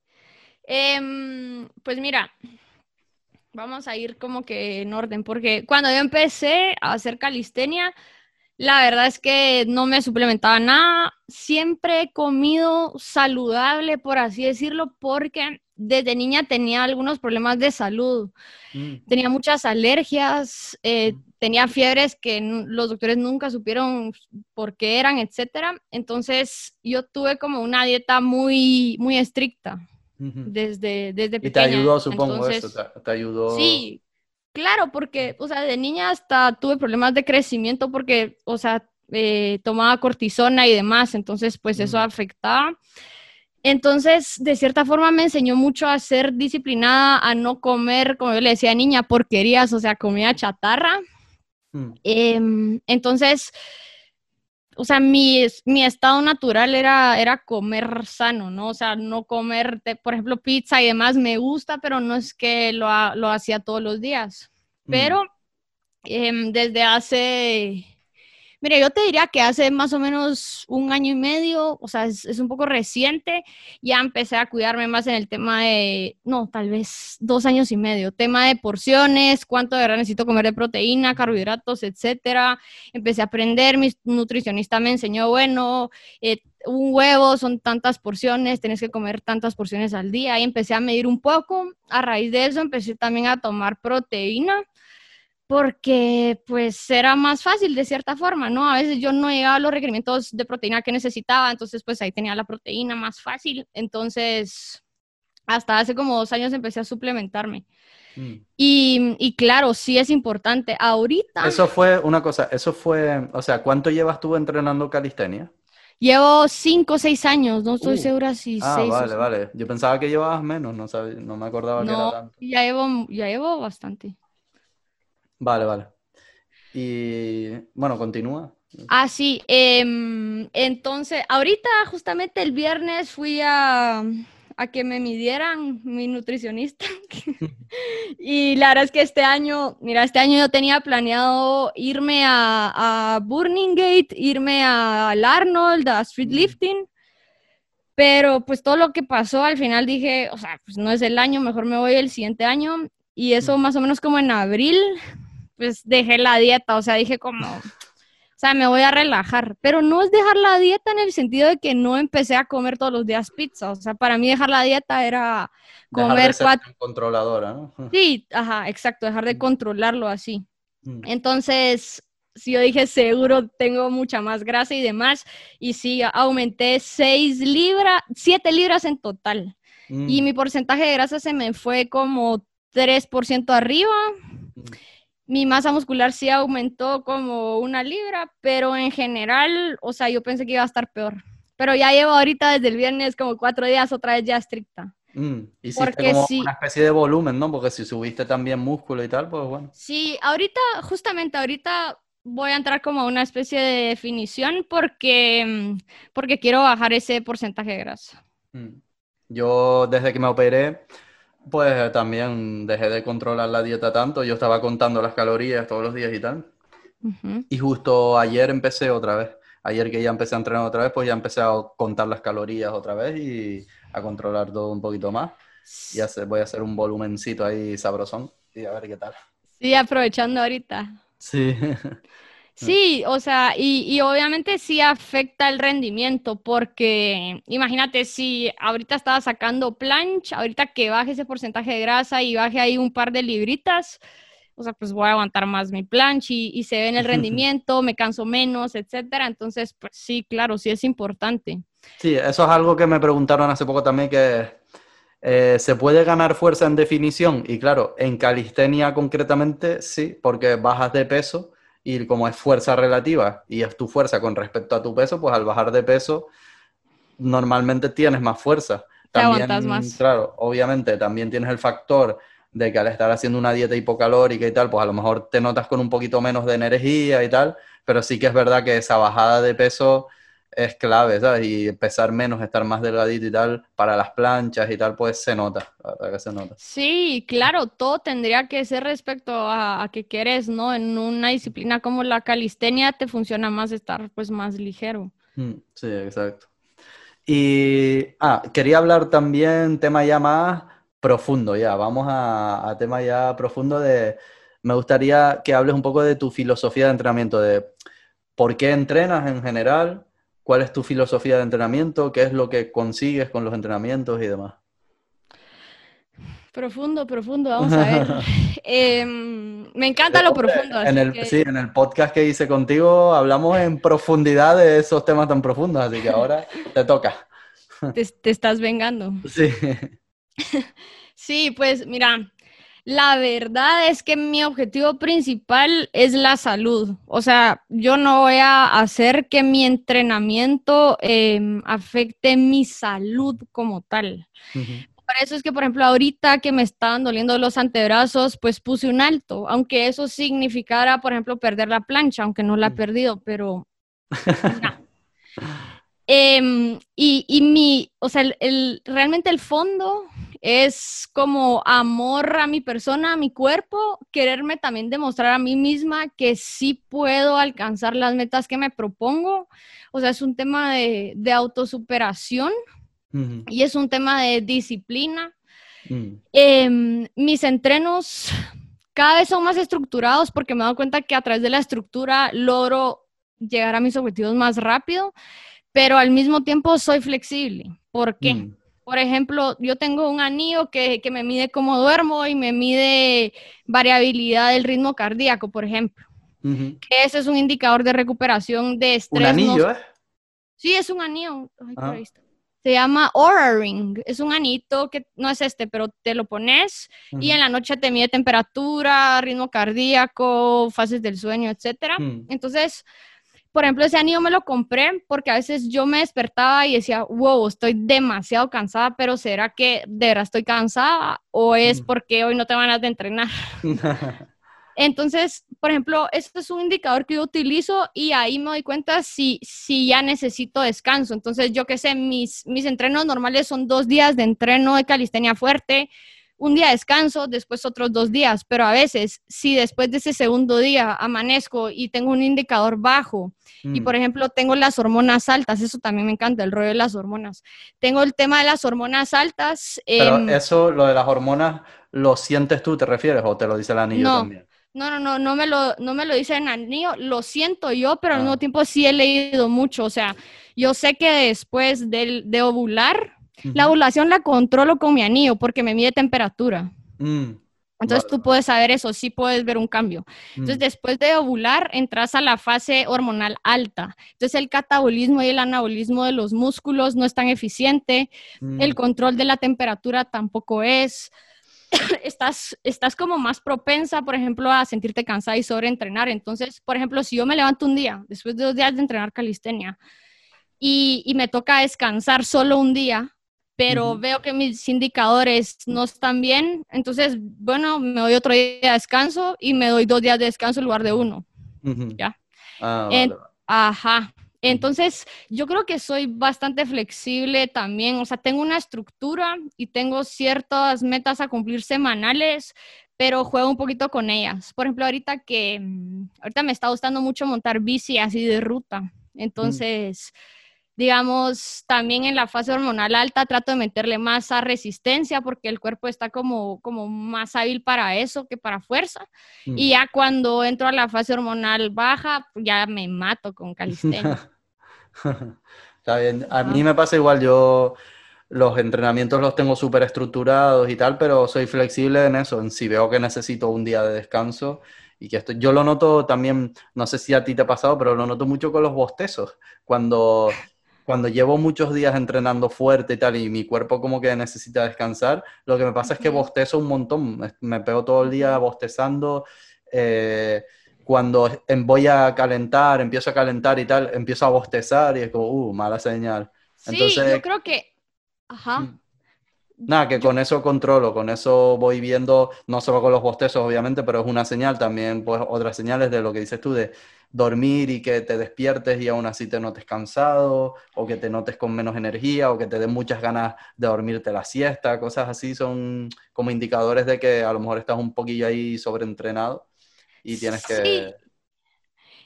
em, pues mira, vamos a ir como que en orden, porque cuando yo empecé a hacer calistenia, la verdad es que no me suplementaba nada. Siempre he comido saludable, por así decirlo, porque desde niña tenía algunos problemas de salud. Mm. Tenía muchas alergias, eh, tenía fiebres que los doctores nunca supieron por qué eran, etcétera. Entonces yo tuve como una dieta muy, muy estricta desde, desde pequeña. Y te ayudó, supongo, eso, te, ayudó. Sí, claro, porque, o sea, de niña hasta tuve problemas de crecimiento porque, o sea, eh, tomaba cortisona y demás, entonces pues eso afectaba. Entonces, de cierta forma me enseñó mucho a ser disciplinada, a no comer, como yo le decía niña, porquerías, o sea, comida chatarra. Mm. Em, entonces, o sea, mi, mi estado natural era, era comer sano, ¿no? O sea, no comer, por ejemplo, pizza y demás me gusta, pero no es que lo, lo hacía todos los días. Mm. Pero em, desde hace Mire, yo te diría que hace más o menos un año y medio, o sea, es, un poco reciente, ya empecé a cuidarme más en el tema de, no, tal vez dos años y medio, tema de porciones, cuánto de verdad necesito comer de proteína, carbohidratos, etcétera. Empecé a aprender, mi nutricionista me enseñó, bueno, eh, un huevo son tantas porciones, tienes que comer tantas porciones al día. Y empecé a medir un poco. A raíz de eso empecé también a tomar proteína porque pues era más fácil de cierta forma, ¿no? A veces yo no llegaba a los requerimientos de proteína que necesitaba, entonces pues ahí tenía la proteína más fácil, entonces hasta hace como dos años empecé a suplementarme. Mm. Y, y, claro, sí es importante. Ahorita... Eso fue una cosa, eso fue, o sea, ¿cuánto llevas tú entrenando calistenia? Llevo cinco o seis años, no estoy uh. segura si ah, vale, vale. Yo pensaba que llevabas menos, no, sabía, no me acordaba que era tanto. Ya llevo, ya llevo bastante. Vale, vale. Y bueno, continúa. Ah, sí. Em, entonces, ahorita justamente el viernes fui a, que me midieran mi nutricionista. y la verdad es que este año, mira, este año yo tenía planeado irme a, a Burning Gate, irme al Arnold, a Street Lifting. Pero pues todo lo que pasó, al final dije, o sea, pues no es el año, mejor me voy el siguiente año. Y eso más o menos como en abril pues dejé la dieta, o sea, dije como, o sea, me voy a relajar, pero no es dejar la dieta en el sentido de que no empecé a comer todos los días pizza, o sea, para mí dejar la dieta era comer cuatro... Controladora, ¿no? Sí, ajá, exacto, dejar de mm. controlarlo así. Mm. Entonces, si yo dije, seguro tengo mucha más grasa y demás, y sí, aumenté 6 libras, 7 libras en total. Y mm. mi porcentaje de grasa se me fue como 3% arriba mi masa muscular sí aumentó como una libra, pero en general, o sea, yo pensé que iba a estar peor. Pero ya llevo ahorita desde el viernes como cuatro días otra vez ya estricta. Mm, Porque como una especie de volumen, ¿no? Porque si subiste también músculo y tal, pues bueno. Sí, ahorita, justamente ahorita voy a entrar como a una especie de definición porque, mm, porque quiero bajar ese porcentaje de grasa. Mm. Yo desde que me operé, pues también dejé de controlar la dieta tanto. Yo estaba contando las calorías todos los días y tal. Y justo ayer empecé otra vez. Ayer que ya empecé a entrenar otra vez, pues ya empecé a contar las calorías otra vez y a controlar todo un poquito más. Y voy a hacer un volumencito ahí sabrosón y a ver qué tal. Sí, aprovechando ahorita. Sí. Sí, o sea, y, obviamente sí afecta el rendimiento, porque imagínate si ahorita estaba sacando plancha, ahorita que baje ese porcentaje de grasa y baje ahí un par de libritas, o sea, pues voy a aguantar más mi plancha y, se ve en el rendimiento, me canso menos, etcétera. Entonces, pues sí, claro, sí es importante. Sí, eso es algo que me preguntaron hace poco también, que eh, ¿se puede ganar fuerza en definición? Y claro, en calistenia concretamente sí, porque bajas de peso y como es fuerza relativa y es tu fuerza con respecto a tu peso, pues al bajar de peso normalmente tienes más fuerza. También, más. Claro, obviamente también tienes el factor de que al estar haciendo una dieta hipocalórica y tal, pues a lo mejor te notas con un poquito menos de energía y tal, pero sí que es verdad que esa bajada de peso es clave, ¿sabes? Y pesar menos, estar más delgadito y tal, para las planchas y tal, pues se nota, la verdad que se nota. Sí, claro, todo tendría que ser respecto a, a que quieres, ¿no? En una disciplina como la calistenia te funciona más estar pues más ligero. Mm, sí, exacto. Y, ah, quería hablar también tema ya más profundo, ya, vamos a, a tema ya profundo de, me gustaría que hables un poco de tu filosofía de entrenamiento, de por qué entrenas en general, ¿Cuál es tu filosofía de entrenamiento? ¿Qué es lo que consigues con los entrenamientos y demás? Profundo, profundo, vamos a ver. Em, me encanta lo profundo. en el, Sí, en el podcast que hice contigo hablamos en profundidad de esos temas tan profundos, así que ahora te toca. Te, te estás vengando. Sí. sí, pues mira, la verdad es que mi objetivo principal es la salud. O sea, yo no voy a hacer que mi entrenamiento em, afecte mi salud como tal. Por eso es que, por ejemplo, ahorita que me estaban doliendo los antebrazos, pues puse un alto, aunque eso significara, por ejemplo, perder la plancha, aunque no la he perdido, pero... Em, y, y, mi, o sea, el, realmente el fondo es como amor a mi persona, a mi cuerpo, quererme también demostrar a mí misma que sí puedo alcanzar las metas que me propongo. O sea, es un tema de, de autosuperación y es un tema de disciplina. Mm. Em, mis entrenos cada vez son más estructurados porque me he dado cuenta que a través de la estructura logro llegar a mis objetivos más rápido, pero al mismo tiempo soy flexible. ¿Por qué? Mm. Por ejemplo, yo tengo un anillo que, me mide cómo duermo y me mide variabilidad del ritmo cardíaco, por ejemplo. Que ese es un indicador de recuperación de estrés. ¿Un anillo, eh? Sí, es un anillo. Ah. Se llama Aura Ring. Es un anito que no es este, pero te lo pones y en la noche te mide temperatura, ritmo cardíaco, fases del sueño, etc. Mm. Entonces, por ejemplo, ese anillo me lo compré porque a veces yo me despertaba y decía, wow, estoy demasiado cansada, pero ¿será que de verdad estoy cansada o es mm. porque hoy no te van a de entrenar? Entonces, por ejemplo, este es un indicador que yo utilizo y ahí me doy cuenta si, si ya necesito descanso. Entonces, yo qué sé, mis, mis entrenos normales son dos días de entreno de calistenia fuerte, un día descanso, después otros dos días, pero a veces si después de ese segundo día amanezco y tengo un indicador bajo y mm. por ejemplo tengo las hormonas altas, eso también me encanta, el rollo de las hormonas. Tengo el tema de las hormonas altas. Pero em, eso, lo de las hormonas, ¿lo sientes tú, te refieres o te lo dice el anillo también? No, no, no, no me lo, no me lo dice el anillo, lo siento yo, pero al mismo ah. tiempo sí he leído mucho, o sea, yo sé que después de, de ovular, la ovulación la controlo con mi anillo porque me mide temperatura. Mm, Entonces tú puedes saber eso, sí puedes ver un cambio. Entonces mm. después de ovular entras a la fase hormonal alta. Entonces el catabolismo y el anabolismo de los músculos no es tan eficiente, el mm. control de la temperatura tampoco es. estás, estás como más propensa, por ejemplo, a sentirte cansada y sobreentrenar. Entonces, por ejemplo, si yo me levanto un día, después de dos días de entrenar calistenia, y, y me toca descansar solo un día, pero veo que mis indicadores no están bien, entonces, bueno, me doy otro día de descanso y me doy dos días de descanso en lugar de uno. ¿Ya? Ah, ajá. Entonces, yo creo que soy bastante flexible también, o sea, tengo una estructura y tengo ciertas metas a cumplir semanales, pero juego un poquito con ellas. Por ejemplo, ahorita que, mm, ahorita me está gustando mucho montar bici así de ruta, mm. entonces digamos, también en la fase hormonal alta trato de meterle más a resistencia porque el cuerpo está como, como más hábil para eso que para fuerza. Mm. Y ya cuando entro a la fase hormonal baja, ya me mato con calistenia. está bien. A mí me pasa igual, yo los entrenamientos los tengo súper estructurados y tal, pero soy flexible en eso, en si veo que necesito un día de descanso y que esto, yo lo noto también, no sé si a ti te ha pasado, pero lo noto mucho con los bostezos. Cuando cuando llevo muchos días entrenando fuerte y tal, y mi cuerpo como que necesita descansar, lo que me pasa es que bostezo un montón, me pego todo el día bostezando. Eh, cuando voy a calentar, empiezo a calentar y tal, empiezo a bostezar y es como, uh, mala señal. Sí, yo creo que, ajá. Nada, que con eso controlo, con eso voy viendo, no solo con los bostezos obviamente, pero es una señal también, pues otras señales de lo que dices tú, de dormir y que te despiertes y aún así te notes cansado, o que te notes con menos energía, o que te den muchas ganas de dormirte la siesta, cosas así son como indicadores de que a lo mejor estás un poquillo ahí sobreentrenado y tienes que...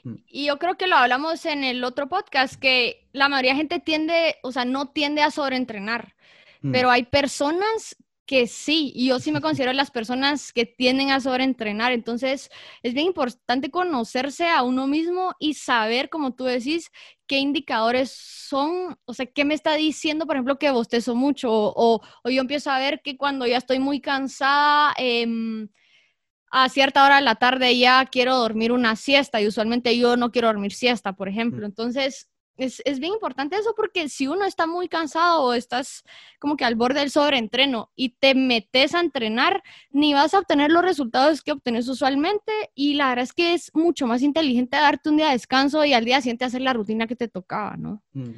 Mm. Y yo creo que lo hablamos en el otro podcast, que la mayoría de gente tiende, o sea, no tiende a sobreentrenar, mm. pero hay personas que sí, y yo sí me considero las personas que tienden a sobreentrenar, entonces es bien importante conocerse a uno mismo y saber, como tú decís, qué indicadores son, o sea, qué me está diciendo, por ejemplo, que bostezo mucho, o, o yo empiezo a ver que cuando ya estoy muy cansada, eh, a cierta hora de la tarde ya quiero dormir una siesta y usualmente yo no quiero dormir siesta, por ejemplo. Entonces, es, es, bien importante eso porque si uno está muy cansado o estás como que al borde del sobreentreno y te metes a entrenar, ni vas a obtener los resultados que obtienes usualmente y la verdad es que es mucho más inteligente darte un día de descanso y al día siguiente hacer la rutina que te tocaba, ¿no? Mm.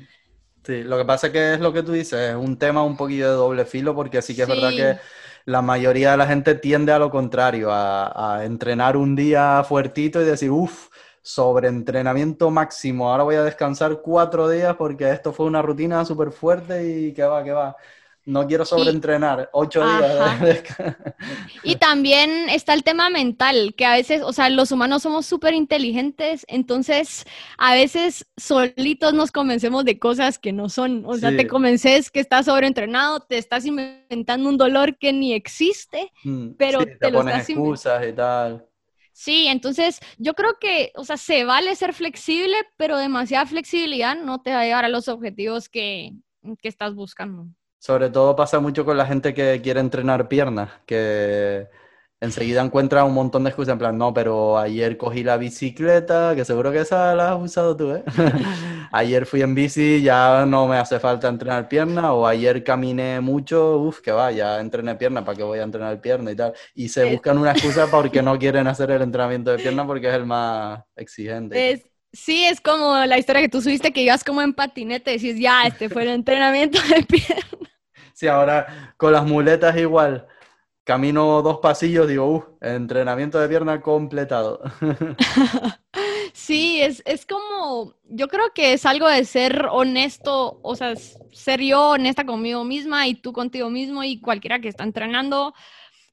Sí, lo que pasa es que es lo que tú dices, es un tema un poquillo de doble filo porque sí que es sí. verdad que la mayoría de la gente tiende a lo contrario, a, a entrenar un día fuertito y decir, uff, sobreentrenamiento máximo, ahora voy a descansar cuatro días porque esto fue una rutina súper fuerte y que va, que va. No quiero sobreentrenar, ocho días. y también está el tema mental, que a veces, o sea, los humanos somos súper inteligentes, entonces a veces solitos nos convencemos de cosas que no son. O sea, sí. te convences que estás sobreentrenado, te estás inventando un dolor que ni existe, mm, pero sí, te, te lo pones estás excusas y tal. Sí, entonces yo creo que, o sea, se vale ser flexible, pero demasiada flexibilidad no te va a llevar a los objetivos que, que estás buscando. Sobre todo pasa mucho con la gente que quiere entrenar piernas, que enseguida encuentra un montón de excusas en plan, no, pero ayer cogí la bicicleta, que seguro que esa la has usado tú, ¿eh? ayer fui en bici, ya no me hace falta entrenar pierna, o ayer caminé mucho, uff, que va, ya entrené pierna, ¿para qué voy a entrenar pierna y tal? Y se buscan una excusa porque no quieren hacer el entrenamiento de pierna porque es el más exigente. Es, sí, es como la historia que tú subiste, que ibas como en patinete y decís, ya, este fue el entrenamiento de pierna. Sí, ahora con las muletas igual camino dos pasillos, digo, uh, entrenamiento de pierna completado. Sí, es, es, como, yo creo que es algo de ser honesto, o sea, ser yo honesta conmigo misma y tú contigo mismo y cualquiera que está entrenando.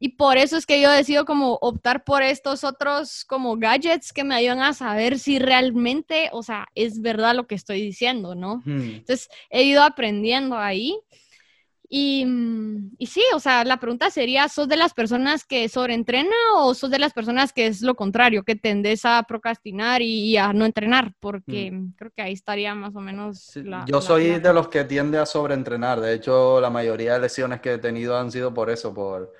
Y por eso es que yo decido como optar por estos otros como gadgets que me ayudan a saber si realmente, o sea, es verdad lo que estoy diciendo, ¿no? Hmm. Entonces, he ido aprendiendo ahí. Y, y, sí, o sea, la pregunta sería, ¿sos de las personas que sobreentrena o sos de las personas que es lo contrario, que tendes a procrastinar y, a no entrenar? Porque mm. creo que ahí estaría más o menos sí, la... Yo soy la... de los que tiende a sobreentrenar. De hecho, la mayoría de lesiones que he tenido han sido por eso, por,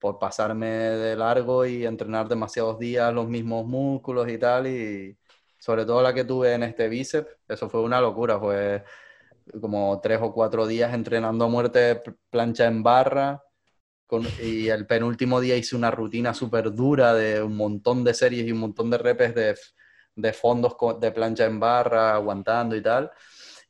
por pasarme de largo y entrenar demasiados días los mismos músculos y tal. Y sobre todo la que tuve en este bíceps, eso fue una locura, fue como tres o cuatro días entrenando a muerte plancha en barra. Y el penúltimo día hice una rutina súper dura de un montón de series y un montón de repes de, de fondos de plancha en barra, aguantando y tal.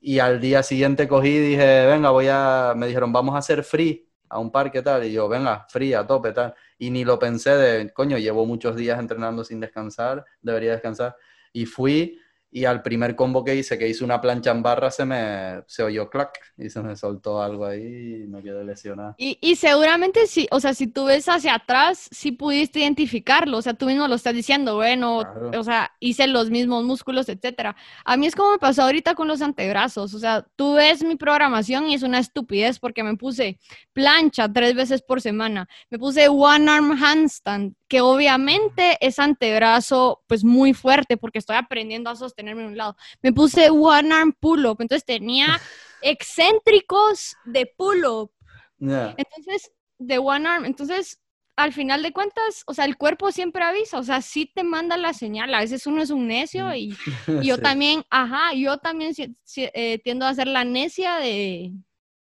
Y al día siguiente cogí y dije, venga, voy a, me dijeron, vamos a hacer free a un parque tal. Y yo, venga, free, a tope tal. Y ni lo pensé de, coño, llevo muchos días entrenando sin descansar, debería descansar. Y fui y al primer combo que hice, que hice una plancha en barra, se me se oyó clac y se me soltó algo ahí y no quedé lesionado. Y, y seguramente sí, o sea, si tú ves hacia atrás, sí pudiste identificarlo, o sea, tú mismo lo estás diciendo, bueno, claro. o sea, hice los mismos músculos, etcétera. A mí es como me pasó ahorita con los antebrazos, o sea, tú ves mi programación y es una estupidez porque me puse plancha tres veces por semana, me puse one arm handstand, que obviamente es antebrazo pues muy fuerte porque estoy aprendiendo a sostenerme en un lado. Me puse one arm pull up, entonces tenía excéntricos de pull up. Yeah. Entonces, de one arm, entonces al final de cuentas, o sea, el cuerpo siempre avisa, o sea, sí te manda la señal, a veces uno es un necio y, y yo sí. también, ajá, yo también si, si, eh, tiendo a ser la necia de,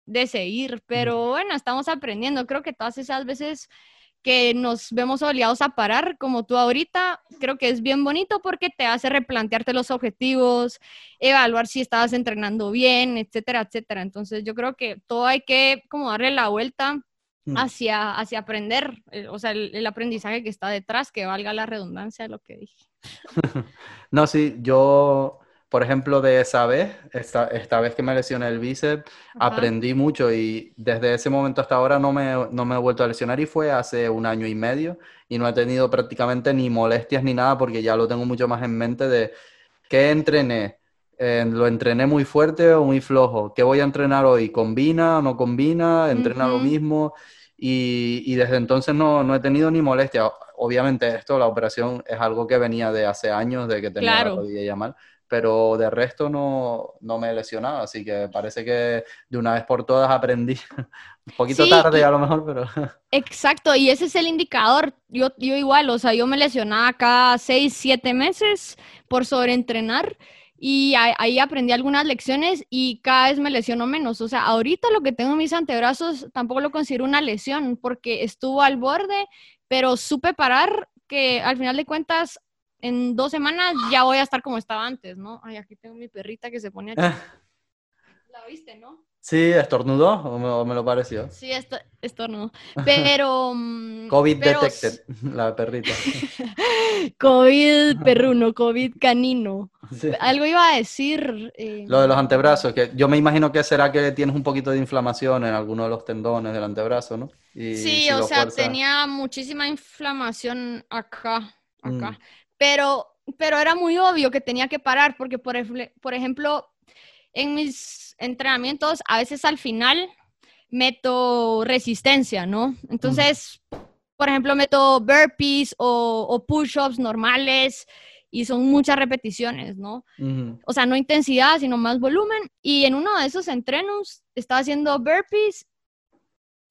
de seguir, pero bueno, estamos aprendiendo, creo que todas esas veces que nos vemos obligados a parar, como tú ahorita, creo que es bien bonito porque te hace replantearte los objetivos, evaluar si estabas entrenando bien, etcétera, etcétera. Entonces yo creo que todo hay que como darle la vuelta hacia, hacia aprender, eh, o sea, el, el, aprendizaje que está detrás, que valga la redundancia de lo que dije. no, sí, yo por ejemplo, de esa vez, esta, esta vez que me lesioné el bíceps, Ajá. aprendí mucho y desde ese momento hasta ahora no me, no me he vuelto a lesionar y fue hace un año y medio y no he tenido prácticamente ni molestias ni nada porque ya lo tengo mucho más en mente de qué entrené. Eh, ¿Lo entrené muy fuerte o muy flojo? ¿Qué voy a entrenar hoy? ¿Combina o no combina? ¿Entrena uh -huh. lo mismo? Y, y desde entonces no, no he tenido ni molestia. Obviamente esto, la operación, es algo que venía de hace años, de que tenía Claro. la rodilla ya mal, pero de resto no, no me he lesionado, así que parece que de una vez por todas aprendí. Un poquito Sí, tarde y- a lo mejor, pero... Exacto, y ese es el indicador. Yo, yo igual, o sea, yo me lesionaba cada seis, siete meses por sobreentrenar y ahí, ahí aprendí algunas lecciones y cada vez me lesiono menos. O sea, ahorita lo que tengo en mis antebrazos tampoco lo considero una lesión porque estuvo al borde, pero supe parar que al final de cuentas en dos semanas ya voy a estar como estaba antes, ¿no? Ay, aquí tengo mi perrita que se pone aquí. ¿La viste, no? Sí, estornudó o me, o me lo pareció. Sí, esto, esto no. Pero... mm, COVID pero detected, la perrita. COVID perruno, COVID canino. Sí. Algo iba a decir. eh, Lo de los antebrazos, que yo me imagino que será que tienes un poquito de inflamación en alguno de los tendones del antebrazo, ¿no? Y Sí, si o sea, fuerzas- tenía muchísima inflamación acá, acá. Mm. Pero, pero era muy obvio que tenía que parar porque, por, ejemplo- por ejemplo, en mis entrenamientos, a veces al final meto resistencia, ¿no? Entonces, por ejemplo, meto burpees o, o push-ups normales y son muchas repeticiones, ¿no? Ujú. o sea, no intensidad, sino más volumen. Y en uno de esos entrenos estaba haciendo burpees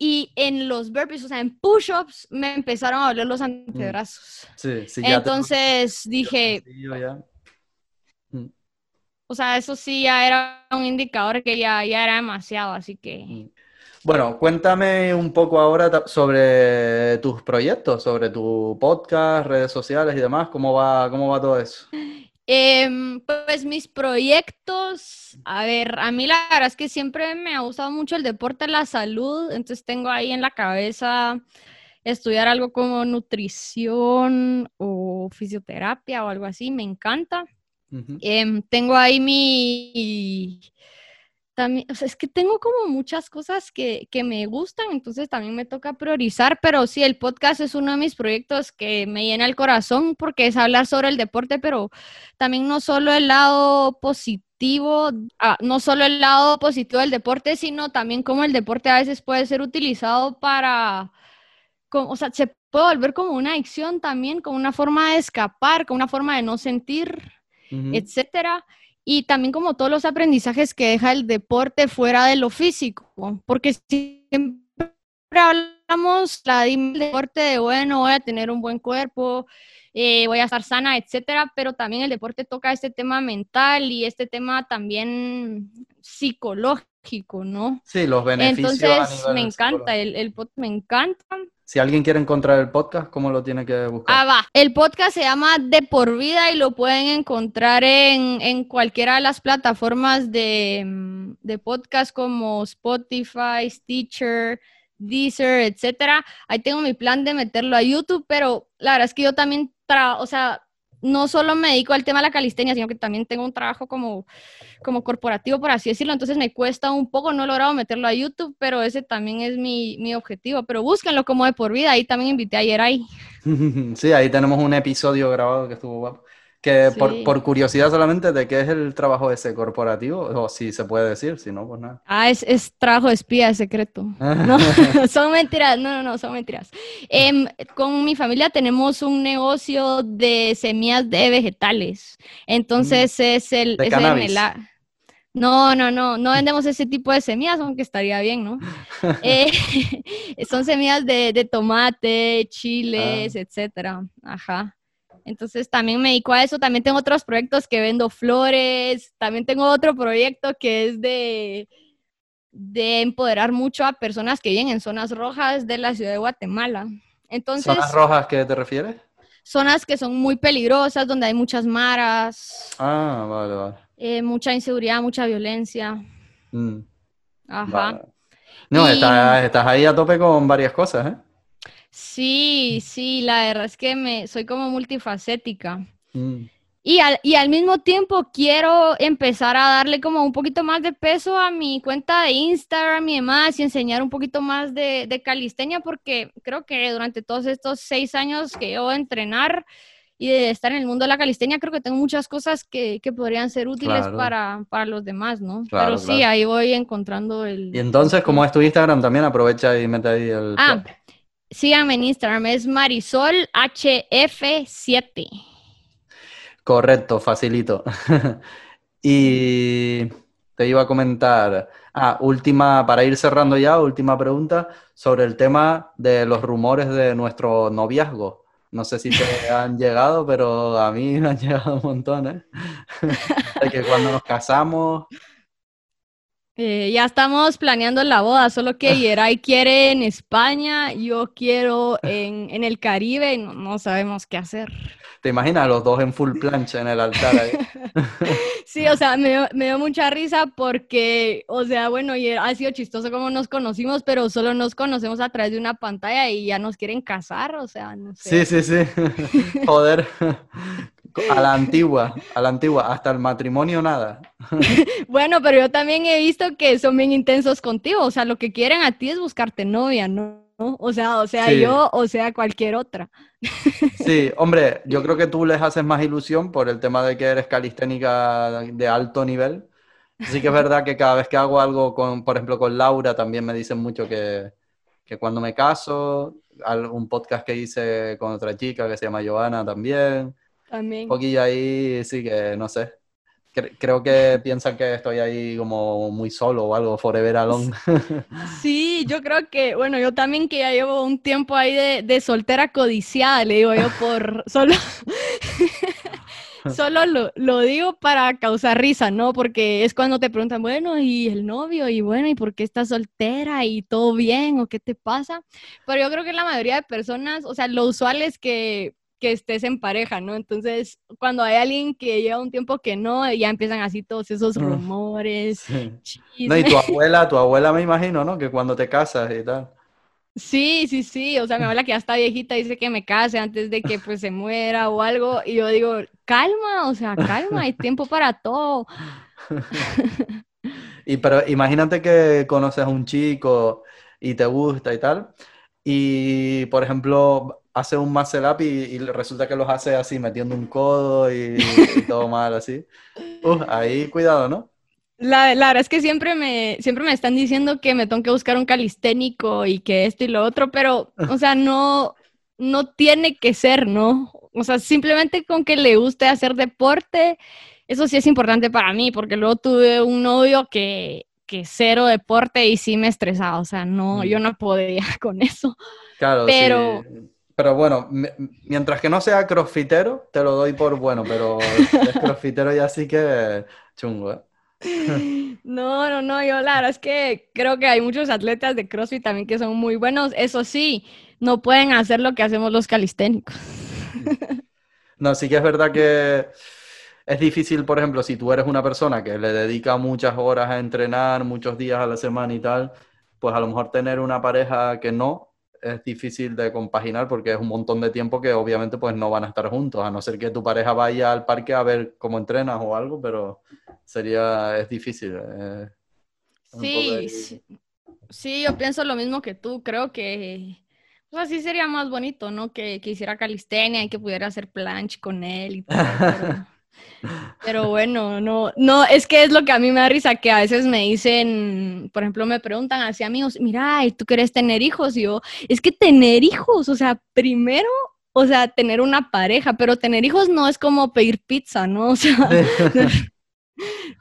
y en los burpees, o sea, en push-ups, me empezaron a doler los antebrazos. Sí, sí, ya te- Entonces dije, ya. Mm, o sea, eso sí ya era un indicador que ya, ya era demasiado, así que... mm. Bueno, cuéntame un poco ahora sobre tus proyectos, sobre tu podcast, redes sociales y demás. ¿Cómo va, cómo va todo eso? Em, pues mis proyectos, a ver, a mí la verdad es que siempre me ha gustado mucho el deporte, la salud, entonces tengo ahí en la cabeza estudiar algo como nutrición o fisioterapia o algo así, me encanta. Em, tengo ahí mi... También, o sea, es que tengo como muchas cosas que, que me gustan, entonces también me toca priorizar, pero sí, el podcast es uno de mis proyectos que me llena el corazón porque es hablar sobre el deporte, pero también no solo el lado positivo, ah, no solo el lado positivo del deporte, sino también cómo el deporte a veces puede ser utilizado para, como, o sea, se puede volver como una adicción también, como una forma de escapar, como una forma de no sentir etcétera. Y también como todos los aprendizajes que deja el deporte fuera de lo físico, porque siempre hablamos la del deporte de, bueno, voy a tener un buen cuerpo, eh, voy a estar sana, etcétera, pero también el deporte toca este tema mental y este tema también psicológico, ¿no? Sí, los beneficios a Entonces, me nivel encanta, psicológico. el, el me encanta. Si alguien quiere encontrar el podcast, ¿cómo lo tiene que buscar? Ah, va. El podcast se llama De por vida y lo pueden encontrar en, en cualquiera de las plataformas de, mm, de podcast como Spotify, Stitcher, Deezer, etcétera. Ahí tengo mi plan de meterlo a YouTube, pero la verdad es que yo también, tra- o sea, no solo me dedico al tema de la calistenia, sino que también tengo un trabajo como, como corporativo, por así decirlo. Entonces me cuesta un poco, no he logrado meterlo a YouTube, pero ese también es mi, mi objetivo. Pero búsquenlo como de por vida. Ahí también invité a Yeray. Sí, ahí tenemos un episodio grabado que estuvo guapo. Que por, Sí. por curiosidad solamente, ¿de qué es el trabajo ese corporativo? O si se puede decir, si no, pues nada. Ah, es, es trabajo de espía secreto. No, son mentiras, no, no, no, son mentiras. Em, con mi familia tenemos un negocio de semillas de vegetales. Entonces es el... Mm. De es cannabis. el a- no, no, no, no vendemos ese tipo de semillas, aunque estaría bien, ¿no? Eh, son semillas de, de tomate, chiles, Ah. etcétera. Ajá. Entonces también me dedico a eso. También tengo otros proyectos que vendo flores. También tengo otro proyecto que es de, de empoderar mucho a personas que viven en zonas rojas de la ciudad de Guatemala. Entonces, ¿Zonas rojas qué te refieres? zonas que son muy peligrosas, donde hay muchas maras, Ah, vale, vale. eh, mucha inseguridad, mucha violencia. Mm, Ajá. vale. No, Y- estás, estás ahí a tope con varias cosas, ¿eh? Sí, sí, la verdad es que me soy como multifacética. Mm, Y al, y al mismo tiempo quiero empezar a darle como un poquito más de peso a mi cuenta de Instagram y demás y enseñar un poquito más de, de calistenia porque creo que durante todos estos seis años que de entrenar y de estar en el mundo de la calistenia, creo que tengo muchas cosas que, que podrían ser útiles Claro. para, para los demás, ¿no? Claro, Pero sí, claro. ahí voy encontrando el... Y entonces, como es tu Instagram, también aprovecha y mete ahí el... Ah, síganme en Instagram, es Marisol HF7. Correcto, facilito. Y te iba a comentar, ah, última, para ir cerrando ya, última pregunta sobre el tema de los rumores de nuestro noviazgo. No sé si te han llegado, pero a mí me han llegado un montón, ¿eh? De que cuando nos casamos, Eh, ya estamos planeando la boda, solo que Yeray quiere en España, yo quiero en, en el Caribe, y no, no sabemos qué hacer. ¿te imaginas los dos en full plancha en el altar ahí? Sí, o sea, me, dio- me dio mucha risa porque, o sea, bueno, y ha sido chistoso como nos conocimos, pero solo nos conocemos a través de una pantalla y ya nos quieren casar, o sea, no sé. Sí, sí, sí. Joder. A la antigua, a la antigua, hasta el matrimonio nada. Bueno, pero yo también he visto que son bien intensos contigo, o sea, lo que quieren a ti es buscarte novia, ¿no? O sea, o sea, Sí. yo, o sea, cualquier otra. Sí, hombre, yo creo que tú les haces más ilusión por el tema de que eres calisténica de alto nivel. Sí que es verdad que cada vez que hago algo con, por ejemplo, con Laura, también me dicen mucho que, que cuando me caso, un podcast que hice con otra chica que se llama Joana también, También. un poquillo ahí, sí que no sé. Cre- creo que piensan que estoy ahí como muy solo o algo, forever alone. Sí, yo creo que, bueno, yo también que ya llevo un tiempo ahí de, de soltera codiciada, le digo yo, por solo, solo lo, lo digo para causar risa, ¿no? Porque es cuando te preguntan, bueno, ¿y el novio? Y bueno, ¿y por qué estás soltera? ¿Y todo bien? ¿O qué te pasa? Pero yo creo que la mayoría de personas, o sea, lo usual es que que estés en pareja, ¿no? Entonces, cuando hay alguien que lleva un tiempo que no, ya empiezan así todos esos rumores, Sí. No, y tu abuela, tu abuela me imagino, ¿no? Que cuando te casas y tal. Sí, sí, sí, o sea, mi abuela que ya está viejita dice que me case antes de que pues se muera o algo, y yo digo, calma, o sea, calma, hay tiempo para todo. Y pero imagínate que conoces a un chico y te gusta y tal, y por ejemplo hace un muscle up y, y resulta que los hace así metiendo un codo y, y todo mal así. Uh, ahí cuidado, ¿no? La, la verdad es que siempre me, siempre me están diciendo que me tengo que buscar un calisténico y que esto y lo otro, pero, o sea, no, no tiene que ser, ¿no? O sea, simplemente con que le guste hacer deporte, eso sí es importante para mí, porque luego tuve un novio que, que cero deporte y sí me estresaba, o sea, no, Mm. yo no podía con eso. Claro, Pero- sí. Pero bueno, mi- mientras que no sea crossfitero, te lo doy por bueno, pero es crossfitero ya sí que chungo, ¿eh? No, no, no, yo la verdad es que creo que hay muchos atletas de CrossFit también que son muy buenos. Eso sí, no pueden hacer lo que hacemos los calisténicos. No, sí que es verdad que es difícil, por ejemplo, si tú eres una persona que le dedica muchas horas a entrenar, muchos días a la semana y tal, pues a lo mejor tener una pareja que no es difícil de compaginar porque es un montón de tiempo que obviamente pues no van a estar juntos, a no ser que tu pareja vaya al parque a ver cómo entrenas o algo, pero sería, es difícil. eh, Sí, sí, sí, yo pienso lo mismo que tú. Creo que, o sea, sí sería más bonito, ¿no? Que, que hiciera calistenia y que pudiera hacer planche con él y todo. Pero, pero bueno, no, no, es que es lo que a mí me da risa, que a veces me dicen, por ejemplo, me preguntan así amigos, mira, ¿y tú quieres tener hijos? Y yo, es que tener hijos, o sea, primero, o sea, tener una pareja, pero tener hijos no es como pedir pizza, ¿no? O sea,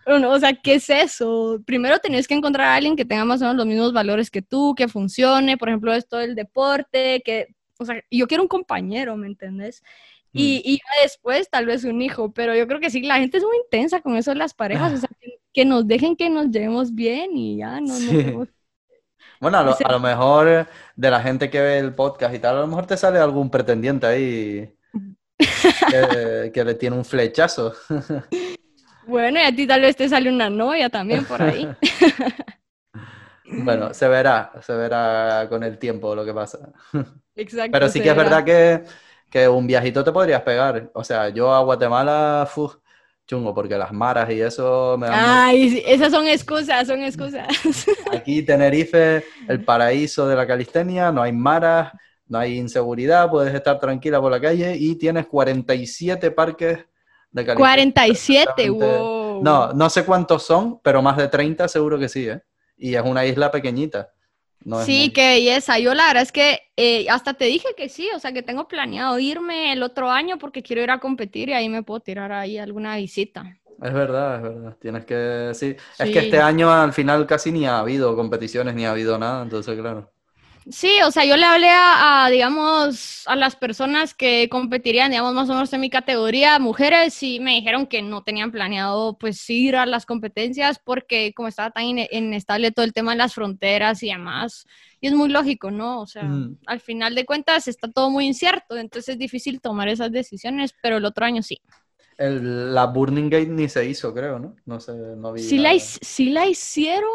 o sea, ¿qué es eso? Primero tenés que encontrar a alguien que tenga más o menos los mismos valores que tú, que funcione, por ejemplo, esto del deporte, que, o sea, yo quiero un compañero, ¿me entendés? Y, y ya después tal vez un hijo, pero yo creo que sí, la gente es muy intensa con eso las parejas, o sea, que, que nos dejen que nos llevemos bien y ya, no, Sí. tenemos- Bueno, a lo, a lo mejor de la gente que ve el podcast y tal, a lo mejor te sale algún pretendiente ahí que, que le tiene un flechazo. Bueno, y a ti tal vez te sale una novia también por ahí. Bueno, se verá, se verá con el tiempo lo que pasa. Exacto. Pero sí que es verá. verdad que, que un viajito te podrías pegar. O sea, yo a Guatemala, fu, chungo, porque las maras y eso me dan... Ay, esas son excusas, son excusas. Aquí Tenerife, el paraíso de la calistenia, no hay maras, no hay inseguridad, puedes estar tranquila por la calle y tienes 47 parques de calidad. 47, wow. No, no sé cuántos son, pero más de 30 seguro que sí, ¿eh? Y es una isla pequeñita. No es sí, muy- qué belleza. Yo la verdad es que eh, hasta te dije que sí, o sea que tengo planeado irme el otro año porque quiero ir a competir y ahí me puedo tirar ahí alguna visita. Es verdad, es verdad. Tienes que, sí. Es Sí. que este año al final casi ni ha habido competiciones ni ha habido nada, entonces claro. Sí, o sea, yo le hablé a, a, digamos, a las personas que competirían, digamos, más o menos en mi categoría, mujeres, y me dijeron que no tenían planeado, pues, ir a las competencias porque como estaba tan ine- inestable todo el tema de las fronteras y demás, y es muy lógico, ¿no? O sea, Mm. al final de cuentas está todo muy incierto, entonces es difícil tomar esas decisiones, pero el otro año sí. El- la Burning Gate ni se hizo, creo, ¿no? No sé, no vi Sí la, hic- sí la hicieron,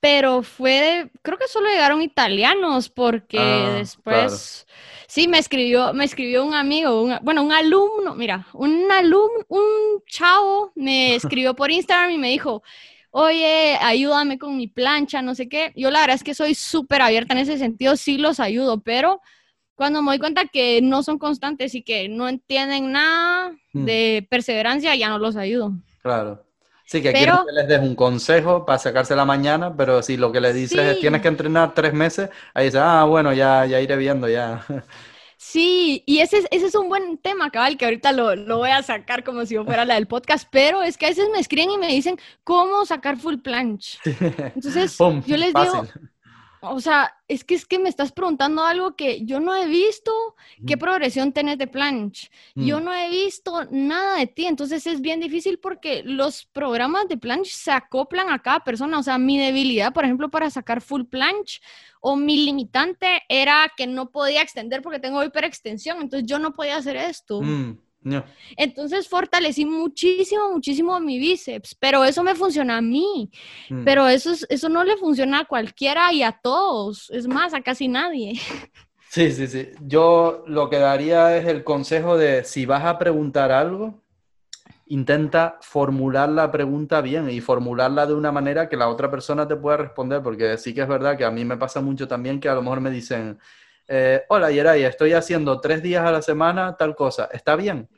pero fue de, creo que solo llegaron italianos porque Ah, después, sí, me escribió, me escribió un amigo, un- bueno, un alumno, mira, un alumno, un chavo me escribió por Instagram y me dijo, oye, ayúdame con mi plancha, no sé qué. Yo la verdad es que soy súper abierta en ese sentido, sí los ayudo, pero cuando me doy cuenta que no son constantes y que no entienden nada Mm. de perseverancia, ya no los ayudo. Claro. Sí, que Pero- quieren que les des un consejo para sacarse la mañana, pero si lo que le dices es Sí. tienes que entrenar tres meses, ahí dice, ah, bueno, ya, ya iré viendo, ya. Sí, y ese, es- ese es un buen tema, cabal, que ahorita lo, lo voy a sacar como si yo fuera la del podcast, pero es que a veces me escriben y me dicen cómo sacar full planche. Entonces, Pum, yo les digo. O sea, es que es que me estás preguntando algo que yo no he visto, qué Mm. progresión tenés de planche. Yo Mm. no he visto nada de ti, entonces es bien difícil porque los programas de planche se acoplan a cada persona. O sea, mi debilidad, por ejemplo, para sacar full planche o mi limitante era que no podía extender porque tengo hiperextensión, entonces yo no podía hacer esto. Mm, no. Entonces fortalecí muchísimo, muchísimo mi bíceps, pero eso me funciona a mí, Mm. pero eso, es- eso no le funciona a cualquiera y a todos, es más, a casi nadie. Sí, sí, sí. Yo lo que daría es el consejo de si vas a preguntar algo, intenta formular la pregunta bien y formularla de una manera que la otra persona te pueda responder, porque sí que es verdad que a mí me pasa mucho también que a lo mejor me dicen, eh, hola Yeray, estoy haciendo tres días a la semana tal cosa, ¿está bien?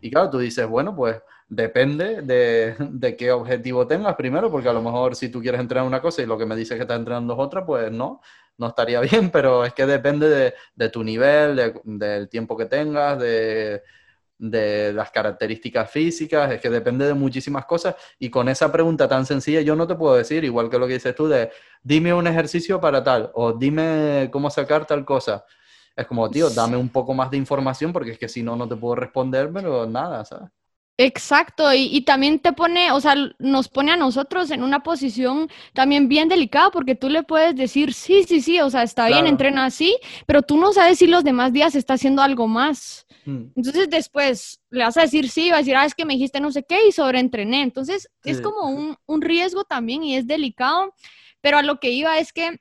Y claro, tú dices, bueno, pues depende de, de qué objetivo tengas primero, porque a lo mejor si tú quieres entrenar una cosa y lo que me dices que estás entrenando es otra, pues no, no estaría bien, pero es que depende de, de tu nivel, de- del tiempo que tengas, de, de las características físicas, es que depende de muchísimas cosas y con esa pregunta tan sencilla yo no te puedo decir, igual que lo que dices tú, de dime un ejercicio para tal o dime cómo sacar tal cosa. Es como, tío, dame un poco más de información porque es que si no, no te puedo responder, pero nada, ¿sabes? Exacto, y, y también te pone, o sea, nos pone a nosotros en una posición también bien delicada porque tú le puedes decir, sí, sí, sí, o sea, está bien, entrena así, pero tú no sabes si los demás días está haciendo algo más. Mm, Entonces después le vas a decir sí, vas a decir, ah, es que me dijiste no sé qué y sobreentrené. Entonces es como un, un riesgo también y es delicado, pero a lo que iba es que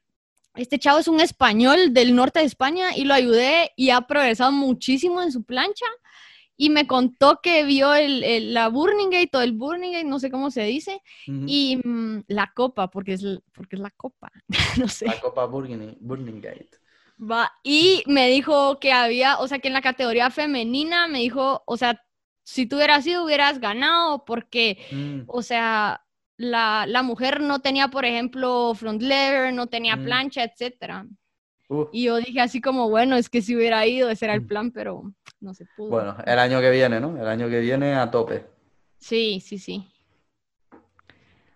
este chavo es un español del norte de España y lo ayudé y ha progresado muchísimo en su plancha y me contó que vio el, el- la Burning Gate o el Burning Gate, no sé cómo se dice, y mm, la copa, porque es, porque es la copa, no sé. La Copa Burning Gate. Va, y me dijo que había, o sea, que en la categoría femenina me dijo, o sea, si tú hubieras sido, hubieras ganado, porque, Mm, o sea, la, la mujer no tenía, por ejemplo, front lever, no tenía Mm. plancha, etcétera. Uh. Y yo dije así como, bueno, es que si hubiera ido, ese era el Mm. plan, pero no se pudo. Bueno, el año que viene, ¿no? El año que viene a tope. Sí, sí, sí.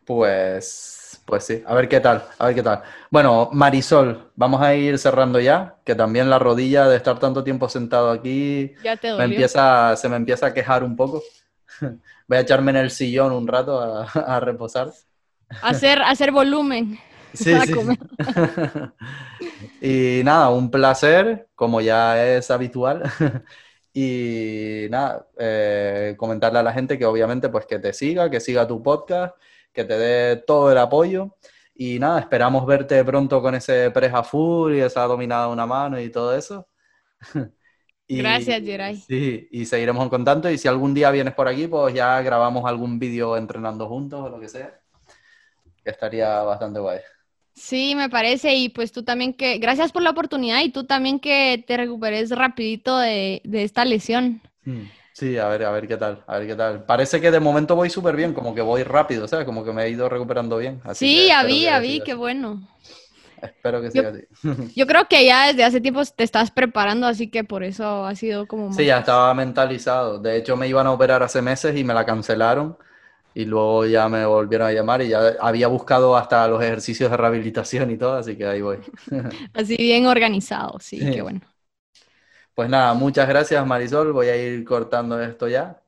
Pues, pues sí, a ver qué tal, a ver qué tal. Bueno, Marisol, vamos a ir cerrando ya, que también la rodilla de estar tanto tiempo sentado aquí Ya te me empieza, se me empieza a quejar un poco. Voy a echarme en el sillón un rato a, a reposar. Hacer, hacer volumen. Sí, Para sí. comer. Y nada, un placer, como ya es habitual. Y nada, eh, comentarle a la gente que obviamente pues que te siga, que siga tu podcast, que te dé todo el apoyo. Y nada, esperamos verte pronto con ese preja full y esa dominada de una mano y todo eso. Y- Gracias, Geray. Sí, y seguiremos en contacto. Y si algún día vienes por aquí, pues ya grabamos algún vídeo entrenando juntos o lo que sea. Que estaría bastante guay. Sí, me parece, y pues tú también que, gracias por la oportunidad y tú también que te recuperes rapidito de, de esta lesión. Mm, Sí, a ver, a ver qué tal, a ver qué tal. Parece que de momento voy súper bien, como que voy rápido, ¿sabes? Como que me he ido recuperando bien. Así Sí, ya vi, ya vi, qué bueno. Espero que Yo- siga así. Yo creo que ya desde hace tiempo te estás preparando, así que por eso ha sido como más Sí, ya estaba mentalizado. De hecho, me iban a operar hace meses y me la cancelaron. Y luego ya me volvieron a llamar y ya había buscado hasta los ejercicios de rehabilitación y todo, así que ahí voy. Así bien organizado, sí, Sí. qué bueno. Pues nada, muchas gracias Marisol. Voy a ir cortando esto ya.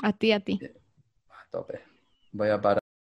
A ti, a ti. A tope. Voy a parar.